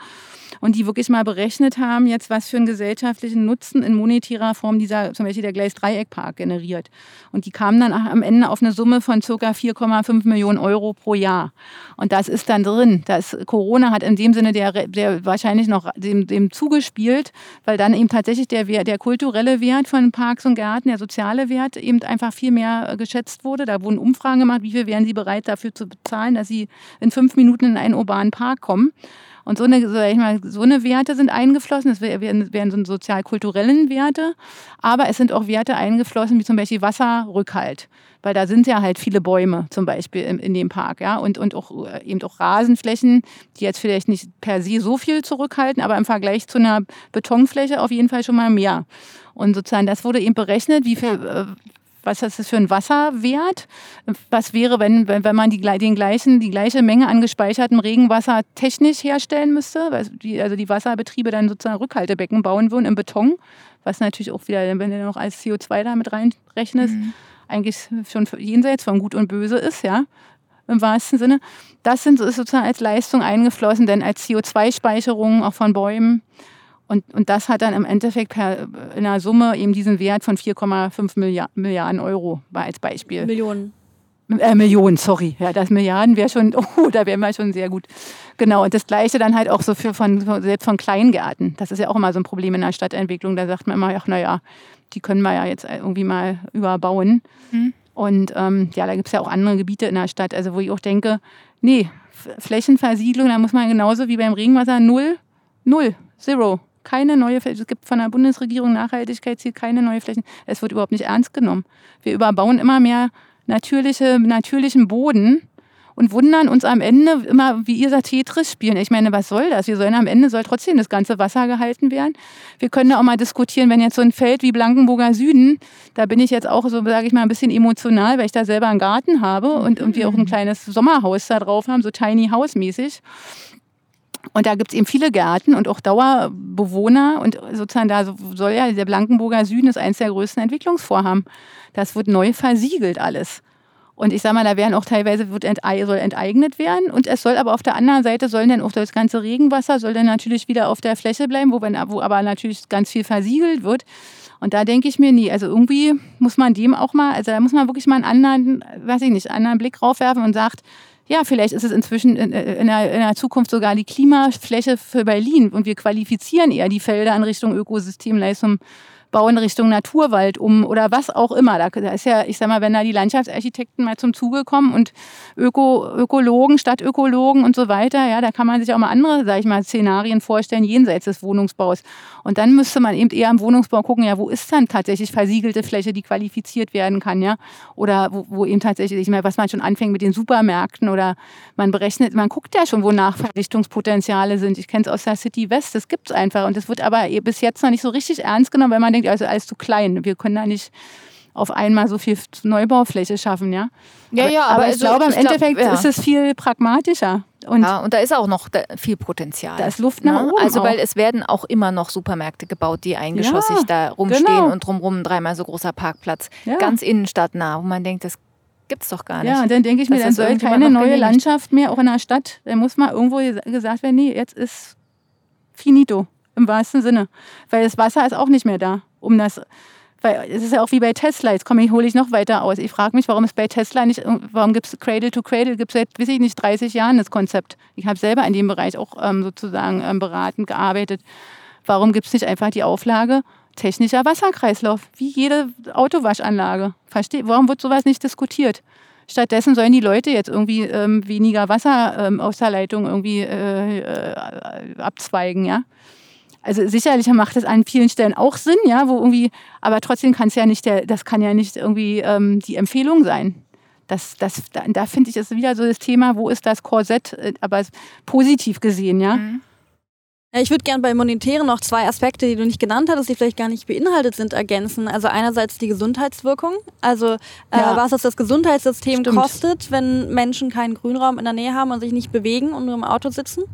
und die wirklich mal berechnet haben, jetzt was für einen gesellschaftlichen Nutzen in monetärer Form dieser, zum Beispiel der Gleis-Dreieck-Park generiert. Und die kamen dann am Ende auf eine Summe von ca. 4,5 Millionen Euro pro Jahr. Und das ist dann drin. Das Corona hat in dem Sinne der, der wahrscheinlich noch dem, dem zugespielt, weil dann eben tatsächlich der, der kulturelle Wert von Parks und Gärten, der soziale Wert eben einfach viel mehr äh, geschätzt wurde. Da wurden Umfragen gemacht, wie viel wären sie bereit dafür zu bezahlen, dass sie in fünf Minuten in einen urbanen Park kommen. Und so eine, so, ich mal, so eine Werte sind eingeflossen. Das wären, wären so sozial-kulturellen Werte. Aber es sind auch Werte eingeflossen, wie zum Beispiel Wasserrückhalt. Weil da sind ja halt viele Bäume zum Beispiel in, in dem Park. Ja? Und, und auch, äh, eben auch Rasenflächen, die jetzt vielleicht nicht per se so viel zurückhalten, aber im Vergleich zu einer Betonfläche auf jeden Fall schon mal mehr. Und sozusagen, das wurde eben berechnet, wie viel, was ist das für ein Wasserwert? Was wäre, wenn, wenn man die, den gleichen, die gleiche Menge an gespeichertem Regenwasser technisch herstellen müsste? Also die, also die Wasserbetriebe dann sozusagen Rückhaltebecken bauen würden im Beton, was natürlich auch wieder, wenn du noch als CO2 da mit reinrechnest, mhm. eigentlich schon jenseits von Gut und Böse ist, ja im wahrsten Sinne. Das sind, ist sozusagen als Leistung eingeflossen, denn als CO2-Speicherung auch von Bäumen und, und das hat dann im Endeffekt per, in einer Summe eben diesen Wert von 4,5 Milliarden Euro als Beispiel.
Millionen.
Äh, Millionen, sorry. Ja, das Milliarden wäre schon, oh, da wären wir schon sehr gut. Genau, und das Gleiche dann halt auch so für von, selbst von Kleingärten. Das ist ja auch immer so ein Problem in der Stadtentwicklung. Da sagt man immer, ach naja, die können wir ja jetzt irgendwie mal überbauen. Mhm. Und ähm, ja, da gibt es ja auch andere Gebiete in der Stadt, also wo ich auch denke, nee, Flächenversiegelung, da muss man genauso wie beim Regenwasser null, null, zero keine neue Flächen. Es gibt von der Bundesregierung Nachhaltigkeitsziel keine neue Flächen. Es wird überhaupt nicht ernst genommen. Wir überbauen immer mehr natürliche, natürlichen Boden und wundern uns am Ende immer, wie ihr sagt, Tetris spielen. Ich meine, was soll das? Wir sollen am Ende soll trotzdem das ganze Wasser gehalten werden. Wir können da auch mal diskutieren, wenn jetzt so ein Feld wie Blankenburger Süden, da bin ich jetzt auch so, sage ich mal, ein bisschen emotional, weil ich da selber einen Garten habe und, wir auch ein kleines Sommerhaus da drauf haben, so Tiny House mäßig. Und da gibt es eben viele Gärten und auch Dauerbewohner. Und sozusagen da soll ja der Blankenburger Süden ist eines der größten Entwicklungsvorhaben. Das wird neu versiegelt alles. Und ich sage mal, da werden auch teilweise wird entei soll enteignet werden. Und es soll aber auf der anderen Seite sollen dann auch das ganze Regenwasser soll dann natürlich wieder auf der Fläche bleiben, wo, wenn, wo aber natürlich ganz viel versiegelt wird. Und da denke ich mir nie, also irgendwie muss man dem auch mal, also da muss man wirklich mal einen anderen, weiß ich nicht, anderen Blick raufwerfen und sagt, ja, vielleicht ist es inzwischen in, in, der, in, der, Zukunft sogar die Klimafläche für Berlin. Und wir qualifizieren eher die Felder in Richtung Ökosystemleistung bauen Richtung Naturwald um oder was auch immer. Da, ist ja, ich sag mal, wenn da die Landschaftsarchitekten mal zum Zuge kommen und Öko, Ökologen, Stadtökologen und so weiter, ja, da kann man sich auch mal andere, sag ich mal, Szenarien vorstellen, jenseits des Wohnungsbaus. Und dann müsste man eben eher im Wohnungsbau gucken, ja, wo ist dann tatsächlich versiegelte Fläche, die qualifiziert werden kann, ja? Oder wo, wo eben tatsächlich, ich meine, was man schon anfängt mit den Supermärkten oder man berechnet, man guckt ja schon, wo Nachverdichtungspotenziale sind. Ich kenne es aus der City West, das gibt es einfach. Und das wird aber bis jetzt noch nicht so richtig ernst genommen, weil man denkt, also alles zu klein. Wir können da nicht auf einmal so viel Neubaufläche schaffen, ja.
Ja, ja,
aber, aber ich also, glaube, im ich Endeffekt glaub, ja. ist es viel pragmatischer.
Und ja, und da ist auch noch viel Potenzial.
Da ist Luft nach ne? oben.
Also, weil es werden auch immer noch Supermärkte gebaut, die eingeschossig ja, da rumstehen genau. und drumherum ein dreimal so großer Parkplatz. Ja. Ganz innenstadtnah, wo man denkt, das gibt es doch gar nicht.
Ja, und dann denke ich mir, dann soll keine neue Landschaft mehr, auch in der Stadt. Dann muss mal irgendwo gesagt werden, nee, jetzt ist finito im wahrsten Sinne. Weil das Wasser ist auch nicht mehr da, um das. Weil es ist ja auch wie bei Tesla, jetzt komme ich, hole ich noch weiter aus. Ich frage mich, warum es bei Tesla nicht, warum gibt es Cradle to Cradle, gibt es seit, weiß ich nicht, 30 Jahren das Konzept. Ich habe selber in dem Bereich auch ähm, sozusagen ähm, beratend gearbeitet. Warum gibt es nicht einfach die Auflage, technischer Wasserkreislauf, wie jede Autowaschanlage? Versteht? Warum wird sowas nicht diskutiert? Stattdessen sollen die Leute jetzt irgendwie ähm, weniger Wasser ähm, aus der Leitung irgendwie äh, äh, abzweigen, ja? Also sicherlich macht es an vielen Stellen auch Sinn, ja, wo irgendwie, aber trotzdem kann es ja nicht der, das kann ja nicht irgendwie ähm, die Empfehlung sein. Das, das, da, da finde ich, ist wieder so das Thema, wo ist das Korsett, äh, aber positiv gesehen, ja. Mhm.
Ich würde gerne bei Monetären noch zwei Aspekte, die du nicht genannt hattest, die vielleicht gar nicht beinhaltet sind, ergänzen. Also einerseits die Gesundheitswirkung, also äh, ja. was es das Gesundheitssystem Stimmt. kostet, wenn Menschen keinen Grünraum in der Nähe haben und sich nicht bewegen und nur im Auto sitzen.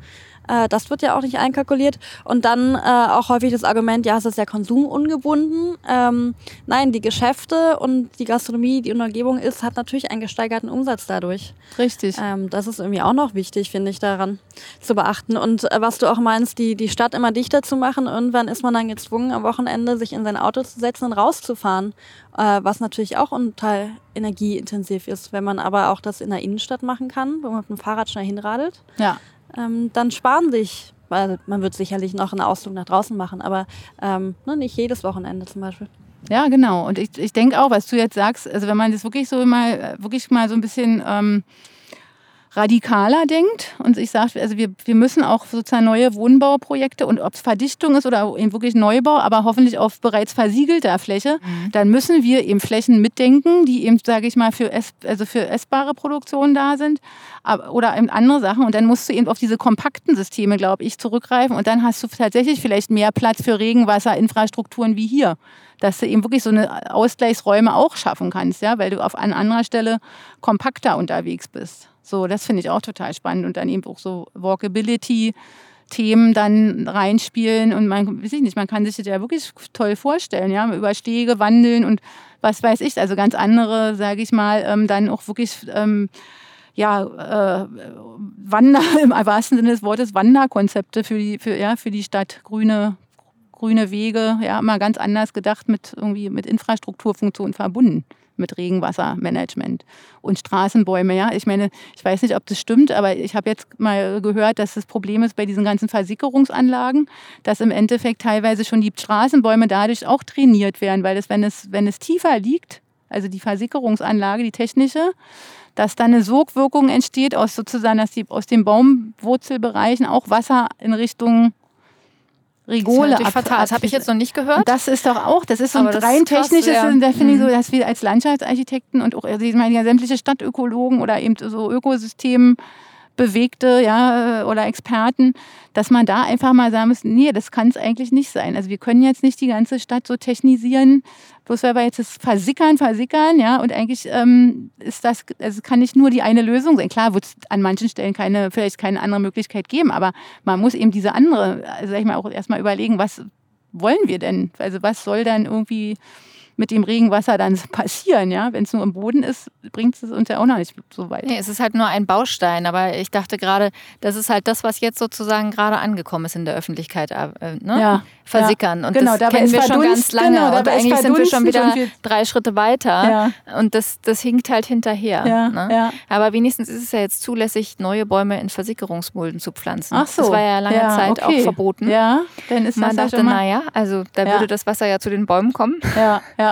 Äh, das wird ja auch nicht einkalkuliert. Und dann äh, auch häufig das Argument, ja, es ist ja konsumungebunden. Ähm, nein, die Geschäfte und die Gastronomie, die in der Umgebung ist, hat natürlich einen gesteigerten Umsatz dadurch.
Richtig.
Ähm, das ist irgendwie auch noch wichtig, finde ich, daran zu beachten. Und äh, was du auch meinst, die, die Stadt immer dichter zu machen, irgendwann ist man dann gezwungen, am Wochenende sich in sein Auto zu setzen und rauszufahren. Äh, was natürlich auch Teil energieintensiv ist. Wenn man aber auch das in der Innenstadt machen kann, wo man mit dem Fahrrad schnell hinradelt.
Ja
ähm, dann sparen sich, weil man wird sicherlich noch einen Ausflug nach draußen machen, aber ähm, ne, nicht jedes Wochenende zum Beispiel.
Ja, genau. Und ich, ich denke auch, was du jetzt sagst, also wenn man das wirklich so mal, wirklich mal so ein bisschen ähm, radikaler denkt und ich sage, also wir, wir müssen auch sozusagen neue Wohnbauprojekte und ob es Verdichtung ist oder eben wirklich Neubau, aber hoffentlich auf bereits versiegelter Fläche, mhm. dann müssen wir eben Flächen mitdenken, die eben, sage ich mal, für, ess, also für essbare Produktionen da sind oder eben andere Sachen und dann musst du eben auf diese kompakten Systeme, glaube ich, zurückgreifen und dann hast du tatsächlich vielleicht mehr Platz für Regenwasserinfrastrukturen wie hier dass du eben wirklich so eine Ausgleichsräume auch schaffen kannst, ja, weil du auf an anderer Stelle kompakter unterwegs bist. So, das finde ich auch total spannend und dann eben auch so Walkability. Themen dann reinspielen und man weiß ich nicht, man kann sich das ja wirklich toll vorstellen, ja, über Stege wandeln und was weiß ich, also ganz andere, sage ich mal, ähm, dann auch wirklich ähm, ja, äh, Wander, im wahrsten Sinne des Wortes, Wanderkonzepte für die, für, ja, für die Stadt, grüne, grüne Wege, ja, mal ganz anders gedacht, mit irgendwie mit Infrastrukturfunktionen verbunden mit Regenwassermanagement und Straßenbäume. Ja, ich meine, ich weiß nicht, ob das stimmt, aber ich habe jetzt mal gehört, dass das Problem ist bei diesen ganzen Versickerungsanlagen, dass im Endeffekt teilweise schon die Straßenbäume dadurch auch trainiert werden, weil es, wenn es, wenn es tiefer liegt, also die Versickerungsanlage, die technische, dass dann eine Sogwirkung entsteht aus sozusagen, dass die aus den Baumwurzelbereichen auch Wasser in Richtung Rigole
das ab, Das habe ich jetzt noch nicht gehört.
Und das ist doch auch, das ist so ein rein technisches, ja. da finde ich so, mhm. dass wir als Landschaftsarchitekten und auch also ich meine, ja, sämtliche Stadtökologen oder eben so Ökosystem Bewegte ja, oder Experten, dass man da einfach mal sagen muss, nee, das kann es eigentlich nicht sein. Also wir können jetzt nicht die ganze Stadt so technisieren, bloß weil wir jetzt das versickern, versickern, ja, und eigentlich ähm, ist das, also kann nicht nur die eine Lösung sein. Klar wird es an manchen Stellen keine, vielleicht keine andere Möglichkeit geben, aber man muss eben diese andere, also sag ich mal, auch erstmal überlegen, was wollen wir denn? Also was soll dann irgendwie mit dem Regenwasser dann passieren. Ja? Wenn es nur im Boden ist, bringt es uns ja auch noch nicht so weit.
Nee, es ist halt nur ein Baustein, aber ich dachte gerade, das ist halt das, was jetzt sozusagen gerade angekommen ist in der Öffentlichkeit. Äh, ne?
Ja.
Versickern. Und genau, das kennen wir schon ganz lange. Genau, und eigentlich sind wir schon wieder drei Schritte weiter. Ja. Und das, das hinkt halt hinterher. Ne? Aber wenigstens ist es ja jetzt zulässig, neue Bäume in Versickerungsmulden zu pflanzen. Ach so. Das war ja lange Zeit okay. auch verboten.
Ja, dann ist
Man
das
dachte, naja, also da würde das Wasser ja zu den Bäumen kommen.
Ja, ja.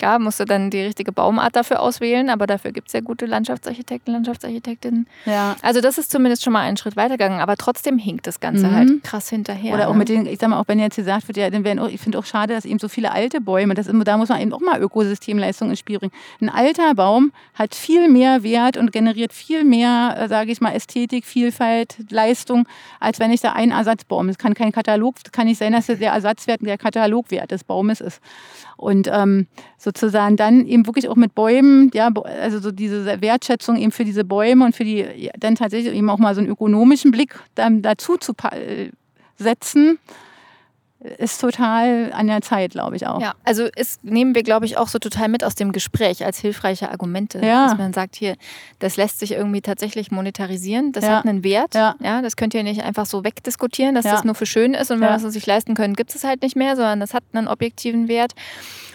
Klar, musst du dann die richtige Baumart dafür auswählen, aber dafür gibt es ja gute Landschaftsarchitekten, Landschaftsarchitektinnen.
Ja.
Also das ist zumindest schon mal einen Schritt weitergegangen, aber trotzdem hinkt das Ganze mhm. halt krass hinterher.
Oder auch
ne?
mit den, ich sag mal, auch wenn jetzt gesagt wird, ja, dann werden auch, ich finde auch schade, dass eben so viele alte Bäume, das, da muss man eben auch mal Ökosystemleistungen ins Spiel bringen. Ein alter Baum hat viel mehr Wert und generiert viel mehr, äh, sage ich mal, Ästhetik, Vielfalt, Leistung, als wenn ich da einen Ersatzbaum. Es kann kein Katalog, kann nicht sein, dass der Ersatzwert der Katalogwert des Baumes ist. Und ähm, sozusagen dann eben wirklich auch mit Bäumen, ja, also so diese Wertschätzung eben für diese Bäume und für die, dann tatsächlich eben auch mal so einen ökonomischen Blick dann dazu zu setzen ist total an der Zeit, glaube ich auch.
Ja, also ist, nehmen wir, glaube ich, auch so total mit aus dem Gespräch als hilfreiche Argumente. Ja. Dass man sagt, hier, das lässt sich irgendwie tatsächlich monetarisieren, das ja. hat einen Wert. Ja. ja. Das könnt ihr nicht einfach so wegdiskutieren, dass das nur für schön ist und wenn wir es uns nicht leisten können, gibt es halt nicht mehr, sondern das hat einen objektiven Wert.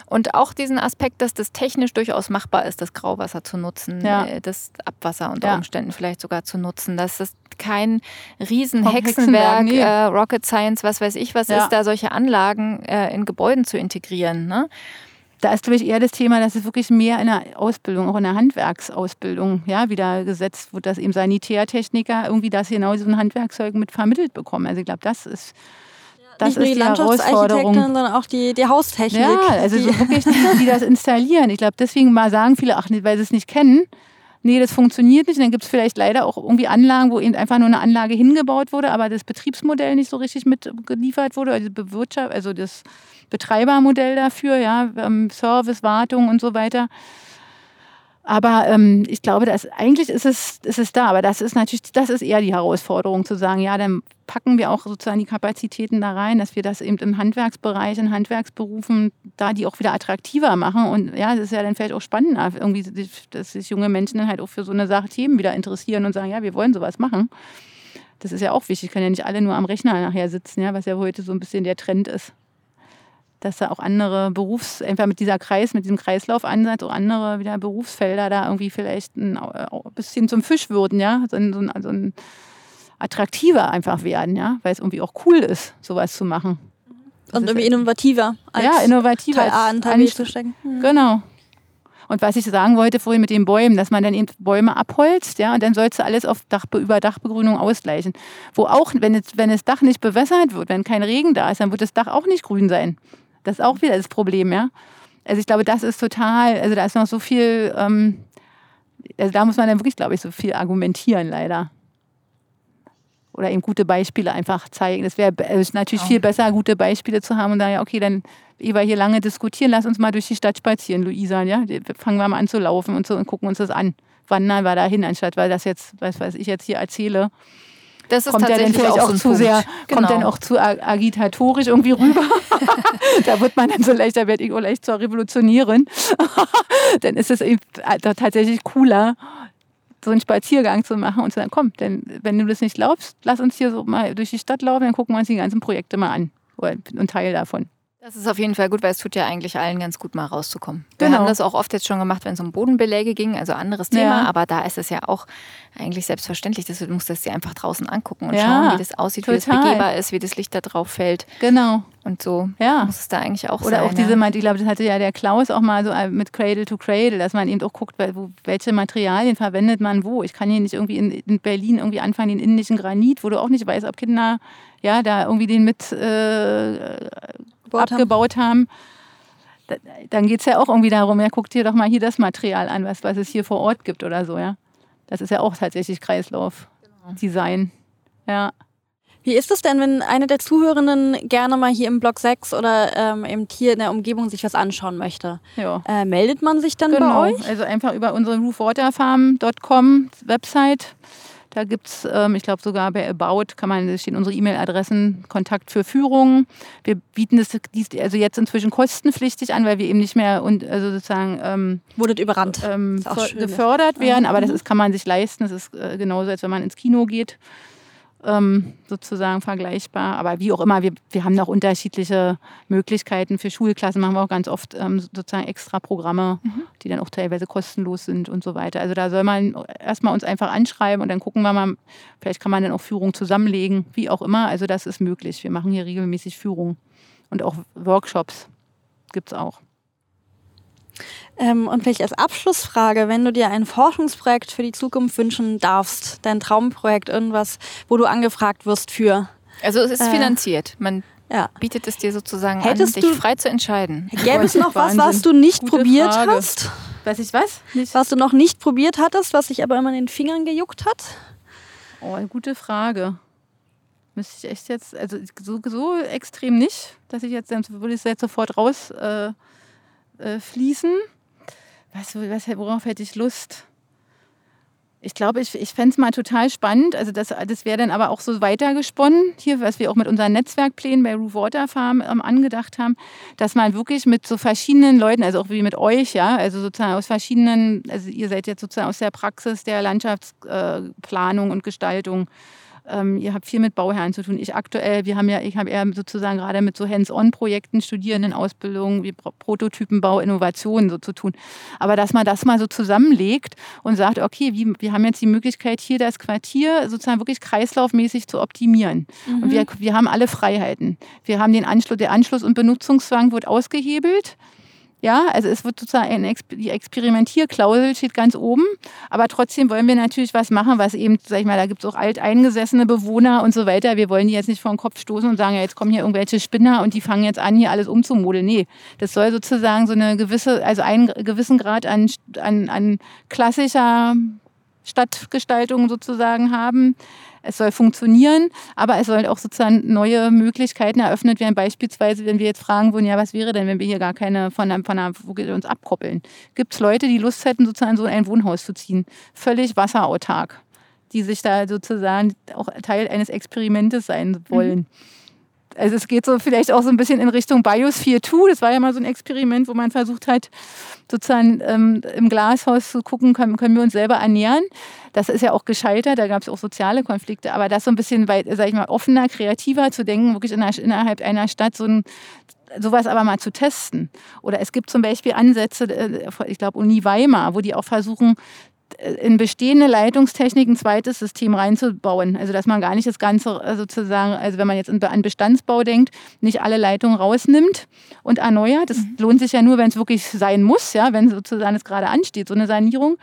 Und auch diesen Aspekt, dass das technisch durchaus machbar ist, das Grauwasser zu nutzen, ja. Äh, das Abwasser unter ja. Umständen vielleicht sogar zu nutzen, dass das kein Riesenhexenwerk, nee. äh, Rocket Science, was weiß ich, was ja. ist da, solche Anlagen äh, in Gebäuden zu integrieren. Ne?
Da ist, glaube ich, eher das Thema, dass es wirklich mehr in der Ausbildung, auch in der Handwerksausbildung, ja, wieder gesetzt wird, dass eben Sanitärtechniker irgendwie das genau so ein Handwerkzeug mit vermittelt bekommen. Also ich glaube, das ist das
nicht nur
ist
die
die Herausforderung.
sondern auch die, die Haustechnik.
Ja, also
die,
so wirklich die, die das installieren. Ich glaube, deswegen mal sagen viele, ach, weil sie es nicht kennen, nee, das funktioniert nicht. Und dann gibt es vielleicht leider auch irgendwie Anlagen, wo eben einfach nur eine Anlage hingebaut wurde, aber das Betriebsmodell nicht so richtig mitgeliefert wurde, also, Bewirtschaft, also das Betreibermodell dafür, ja, ähm, Service, Wartung und so weiter. Aber ähm, ich glaube, dass eigentlich ist es, ist es da. Aber das ist natürlich, das ist eher die Herausforderung, zu sagen, ja, dann packen wir auch sozusagen die Kapazitäten da rein, dass wir das eben im Handwerksbereich, in Handwerksberufen, da die auch wieder attraktiver machen. Und ja, das ist ja dann vielleicht auch spannender, irgendwie, dass sich junge Menschen dann halt auch für so eine Sache Themen wieder interessieren und sagen, ja, wir wollen sowas machen. Das ist ja auch wichtig. Können ja nicht alle nur am Rechner nachher sitzen, ja, was ja heute so ein bisschen der Trend ist dass da auch andere Berufs, einfach mit dieser Kreis, mit diesem Kreislaufansatz, auch andere wieder Berufsfelder da irgendwie vielleicht ein, ein bisschen zum Fisch würden, ja, so ein, so ein, so ein attraktiver einfach werden, ja, weil es irgendwie auch cool ist, sowas zu machen.
Das und irgendwie innovativer.
Als ja, innovativer.
Teil A in Teil B zu stecken.
Mhm. Genau. Und was ich sagen wollte vorhin mit den Bäumen, dass man dann eben Bäume abholzt, ja, und dann sollst du alles auf Dach, über Dachbegrünung ausgleichen. Wo auch, wenn, es, wenn das Dach nicht bewässert wird, wenn kein Regen da ist, dann wird das Dach auch nicht grün sein. Das ist auch wieder das Problem, ja. Also ich glaube, das ist total, also da ist noch so viel, ähm, also da muss man dann wirklich, glaube ich, so viel argumentieren, leider. Oder eben gute Beispiele einfach zeigen. Das wäre natürlich viel besser, gute Beispiele zu haben und dann, ja, okay, dann, ehe wir hier lange diskutieren, lass uns mal durch die Stadt spazieren, Luisa, ja. Fangen wir mal an zu laufen und so und gucken uns das an. Wandern wir da hin, anstatt weil das jetzt, was weiß ich jetzt hier erzähle,
das ist
kommt ja dann vielleicht auch,
so
zu
Punkt.
sehr,
genau.
kommt dann auch zu agitatorisch irgendwie rüber. da wird man dann so leicht, da werde ich auch leicht zur Revolutionärin. dann ist es eben tatsächlich cooler, so einen Spaziergang zu machen und zu sagen, komm, denn wenn du das nicht glaubst, lass uns hier so mal durch die Stadt laufen, dann gucken wir uns die ganzen Projekte mal an. Oder einen Teil davon.
Das ist auf jeden Fall gut, weil es tut ja eigentlich allen ganz gut, mal rauszukommen. Wir
Genau.
haben das auch oft jetzt schon gemacht, wenn es um Bodenbeläge ging, also anderes Thema,
Ja.
aber da ist es ja auch eigentlich selbstverständlich, dass du musst das dir einfach draußen angucken und
Ja,
schauen, wie das aussieht, wie das
total.
begehbar ist, wie das Licht da drauf fällt
Genau.
und so
Ja.
muss es da eigentlich auch
Oder
sein.
auch diese,
ja.
ich glaube, das hatte ja der Klaus auch mal so äh, mit Cradle to Cradle, dass man eben auch guckt, welche Materialien verwendet man wo. Ich kann hier nicht irgendwie in, in Berlin irgendwie anfangen, den indischen Granit, wo du auch nicht weißt, ob Kinder ja da irgendwie den mit äh,
Gebaut haben.
abgebaut haben. Da, dann geht es ja auch irgendwie darum, ja, guck dir doch mal hier das Material an, was, was es hier vor Ort gibt oder so, ja. Das ist ja auch tatsächlich Kreislaufdesign. Ja.
Wie ist es denn, wenn eine der Zuhörenden gerne mal hier im Block 6 oder ähm, eben hier in der Umgebung sich was anschauen möchte?
ja.
Äh, meldet man sich dann
Genau,
bei euch?
also einfach über unsere roofwaterfarm.com Website. Da gibt es, ähm, ich glaube sogar bei About, kann man, stehen unsere E-Mail-Adressen, Kontakt für Führungen. Wir bieten das dies- also jetzt inzwischen kostenpflichtig an, weil wir eben nicht mehr und also sozusagen ähm,
Wurdet überrannt.
ähm,
ne?
gefördert werden, aber das
Mhm.
ist, kann man sich leisten. Das ist äh, genauso, als wenn man ins Kino geht, ähm, sozusagen vergleichbar. Aber wie auch immer, wir, wir haben noch unterschiedliche Möglichkeiten. Für Schulklassen machen wir auch ganz oft ähm, sozusagen extra Programme,
Mhm.
die dann auch teilweise kostenlos sind und so weiter. Also da soll man erstmal uns einfach anschreiben und dann gucken wir mal, vielleicht kann man dann auch Führung zusammenlegen, wie auch immer. Also das ist möglich. Wir machen hier regelmäßig Führung und auch Workshops gibt es auch.
Ähm, und vielleicht als Abschlussfrage, wenn du dir ein Forschungsprojekt für die Zukunft wünschen darfst, dein Traumprojekt, irgendwas, wo du angefragt wirst für.
Also es ist
Äh,
finanziert. Man
Ja.
bietet es dir sozusagen
Hättest
an, dich
du-
frei zu entscheiden.
Gäbe es noch was,
Wahnsinn.
was du nicht
Gute
probiert
Frage.
hast?
Weiß ich was? Nicht?
Was du noch nicht probiert hattest, was sich aber immer in den Fingern gejuckt hat?
Oh, eine gute Frage. Müsste ich echt jetzt, also so, so extrem nicht, dass ich jetzt, würde ich jetzt sofort raus äh, äh, fließen. Was, was, worauf hätte ich Lust? Ich glaube, ich, ich fände es mal total spannend. Also das, das wäre dann aber auch so weitergesponnen, hier, was wir auch mit unseren Netzwerkplänen bei Roof Water Farm ähm, angedacht haben, dass man wirklich mit so verschiedenen Leuten, also auch wie mit euch, ja, also sozusagen aus verschiedenen, also ihr seid jetzt sozusagen aus der Praxis der Landschaftsplanung äh, und Gestaltung. Ähm, ihr habt viel mit Bauherren zu tun. Ich aktuell, wir haben ja, ich habe eher sozusagen gerade mit so Hands-on-Projekten, Studierendenausbildungen, wie Pro Prototypenbau, Innovationen so zu tun. Aber dass man das mal so zusammenlegt und sagt, okay, wie, wir haben jetzt die Möglichkeit, hier das Quartier sozusagen wirklich kreislaufmäßig zu optimieren. Und wir, wir haben alle Freiheiten. Wir haben den Anschluss, der Anschluss- und Benutzungszwang wird ausgehebelt. Ja, also es wird sozusagen die Experimentierklausel steht ganz oben, aber trotzdem wollen wir natürlich was machen, was eben, sag ich mal, da gibt es auch alteingesessene Bewohner und so weiter. Wir wollen die jetzt nicht vor den Kopf stoßen und sagen, ja, jetzt kommen hier irgendwelche Spinner und die fangen jetzt an, hier alles umzumodeln. Nee, das soll sozusagen so eine gewisse, also einen gewissen Grad an, an, an klassischer Stadtgestaltung sozusagen haben es soll funktionieren, aber es sollen auch sozusagen neue Möglichkeiten eröffnet werden. Beispielsweise, wenn wir jetzt fragen würden, ja, was wäre denn, wenn wir hier gar keine von von einer wo wir uns abkoppeln? Gibt es Leute, die Lust hätten, sozusagen so ein Wohnhaus zu ziehen? Völlig wasserautark, die sich da sozusagen auch Teil eines Experimentes sein wollen. Mhm. Also es geht so vielleicht auch so ein bisschen in Richtung Biosphere 2. Das war ja mal so ein Experiment, wo man versucht hat, sozusagen ähm, im Glashaus zu gucken, können, können wir uns selber ernähren. Das ist ja auch gescheitert, da gab es auch soziale Konflikte. Aber das so ein bisschen, sag ich mal, offener, kreativer zu denken, wirklich in einer, innerhalb einer Stadt so ein sowas aber mal zu testen. Oder es gibt zum Beispiel Ansätze, äh, ich glaube Uni Weimar, wo die auch versuchen, in bestehende Leitungstechnik ein zweites System reinzubauen. Also dass man gar nicht das Ganze äh, sozusagen, also wenn man jetzt an Bestandsbau denkt, nicht alle Leitungen rausnimmt und erneuert. Das mhm. lohnt sich ja nur, wenn es wirklich sein muss, ja, wenn sozusagen es gerade ansteht, so eine Sanierung.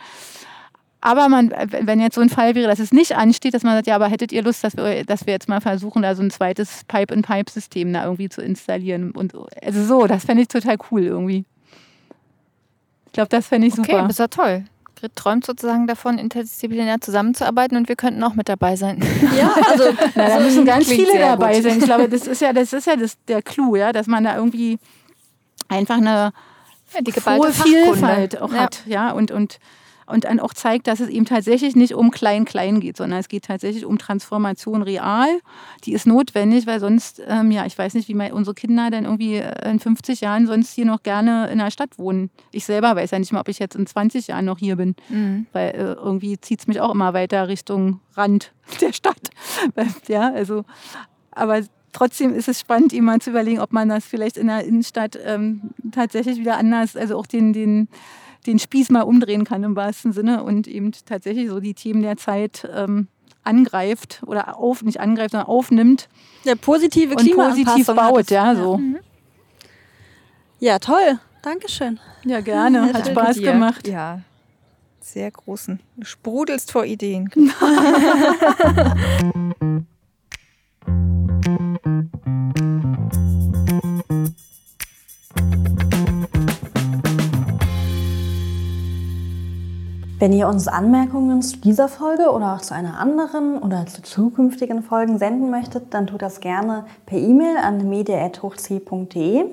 Aber man, wenn jetzt so ein Fall wäre, dass es nicht ansteht, dass man sagt, ja, aber hättet ihr Lust, dass wir, dass wir jetzt mal versuchen, da so ein zweites Pipe-in-Pipe-System da irgendwie zu installieren? Und also so, das fände ich total cool irgendwie. Ich glaube, das fände ich super.
Okay, das ist ja toll. Grit träumt sozusagen davon, interdisziplinär zusammenzuarbeiten und wir könnten auch mit dabei sein.
Ja, also Na, da müssen ganz viele dabei gut. sein. Ich glaube, das ist ja, das ist ja das, der Clou, ja, dass man da irgendwie einfach eine ja, die geballte Vielfalt auch ja. hat, ja, und, und und dann auch zeigt, dass es eben tatsächlich nicht um Klein-Klein geht, sondern es geht tatsächlich um Transformation real. Die ist notwendig, weil sonst, ähm, ja, ich weiß nicht, wie mal unsere Kinder dann irgendwie äh, in 50 Jahren sonst hier noch gerne in der Stadt wohnen. Ich selber weiß ja nicht mal, ob ich jetzt in 20 Jahren noch hier bin, mhm. weil äh, irgendwie zieht es mich auch immer weiter Richtung Rand der Stadt. ja, also, aber trotzdem ist es spannend, ihm mal zu überlegen, ob man das vielleicht in der Innenstadt ähm, tatsächlich wieder anders, also auch den, den den Spieß mal umdrehen kann im wahrsten Sinne und eben tatsächlich so die Themen der Zeit ähm, angreift oder auf, nicht angreift, sondern aufnimmt.
Der positive
und positiv baut, ja, so.
Mhm. Ja, toll. Dankeschön.
Ja, gerne. Hat Spaß dir. gemacht.
Ja, sehr großen. Du sprudelst vor Ideen.
Wenn ihr uns Anmerkungen zu dieser Folge oder auch zu einer anderen oder zu zukünftigen Folgen senden möchtet, dann tut das gerne per E-Mail an media.hochc.de.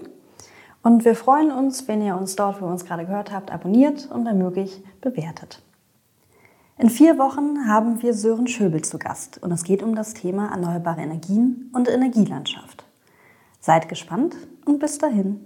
Und wir freuen uns, wenn ihr uns dort, wo ihr uns gerade gehört habt, abonniert und wenn möglich bewertet. In vier Wochen haben wir Sören Schöbel zu Gast und es geht um das Thema erneuerbare Energien und Energielandschaft. Seid gespannt und bis dahin.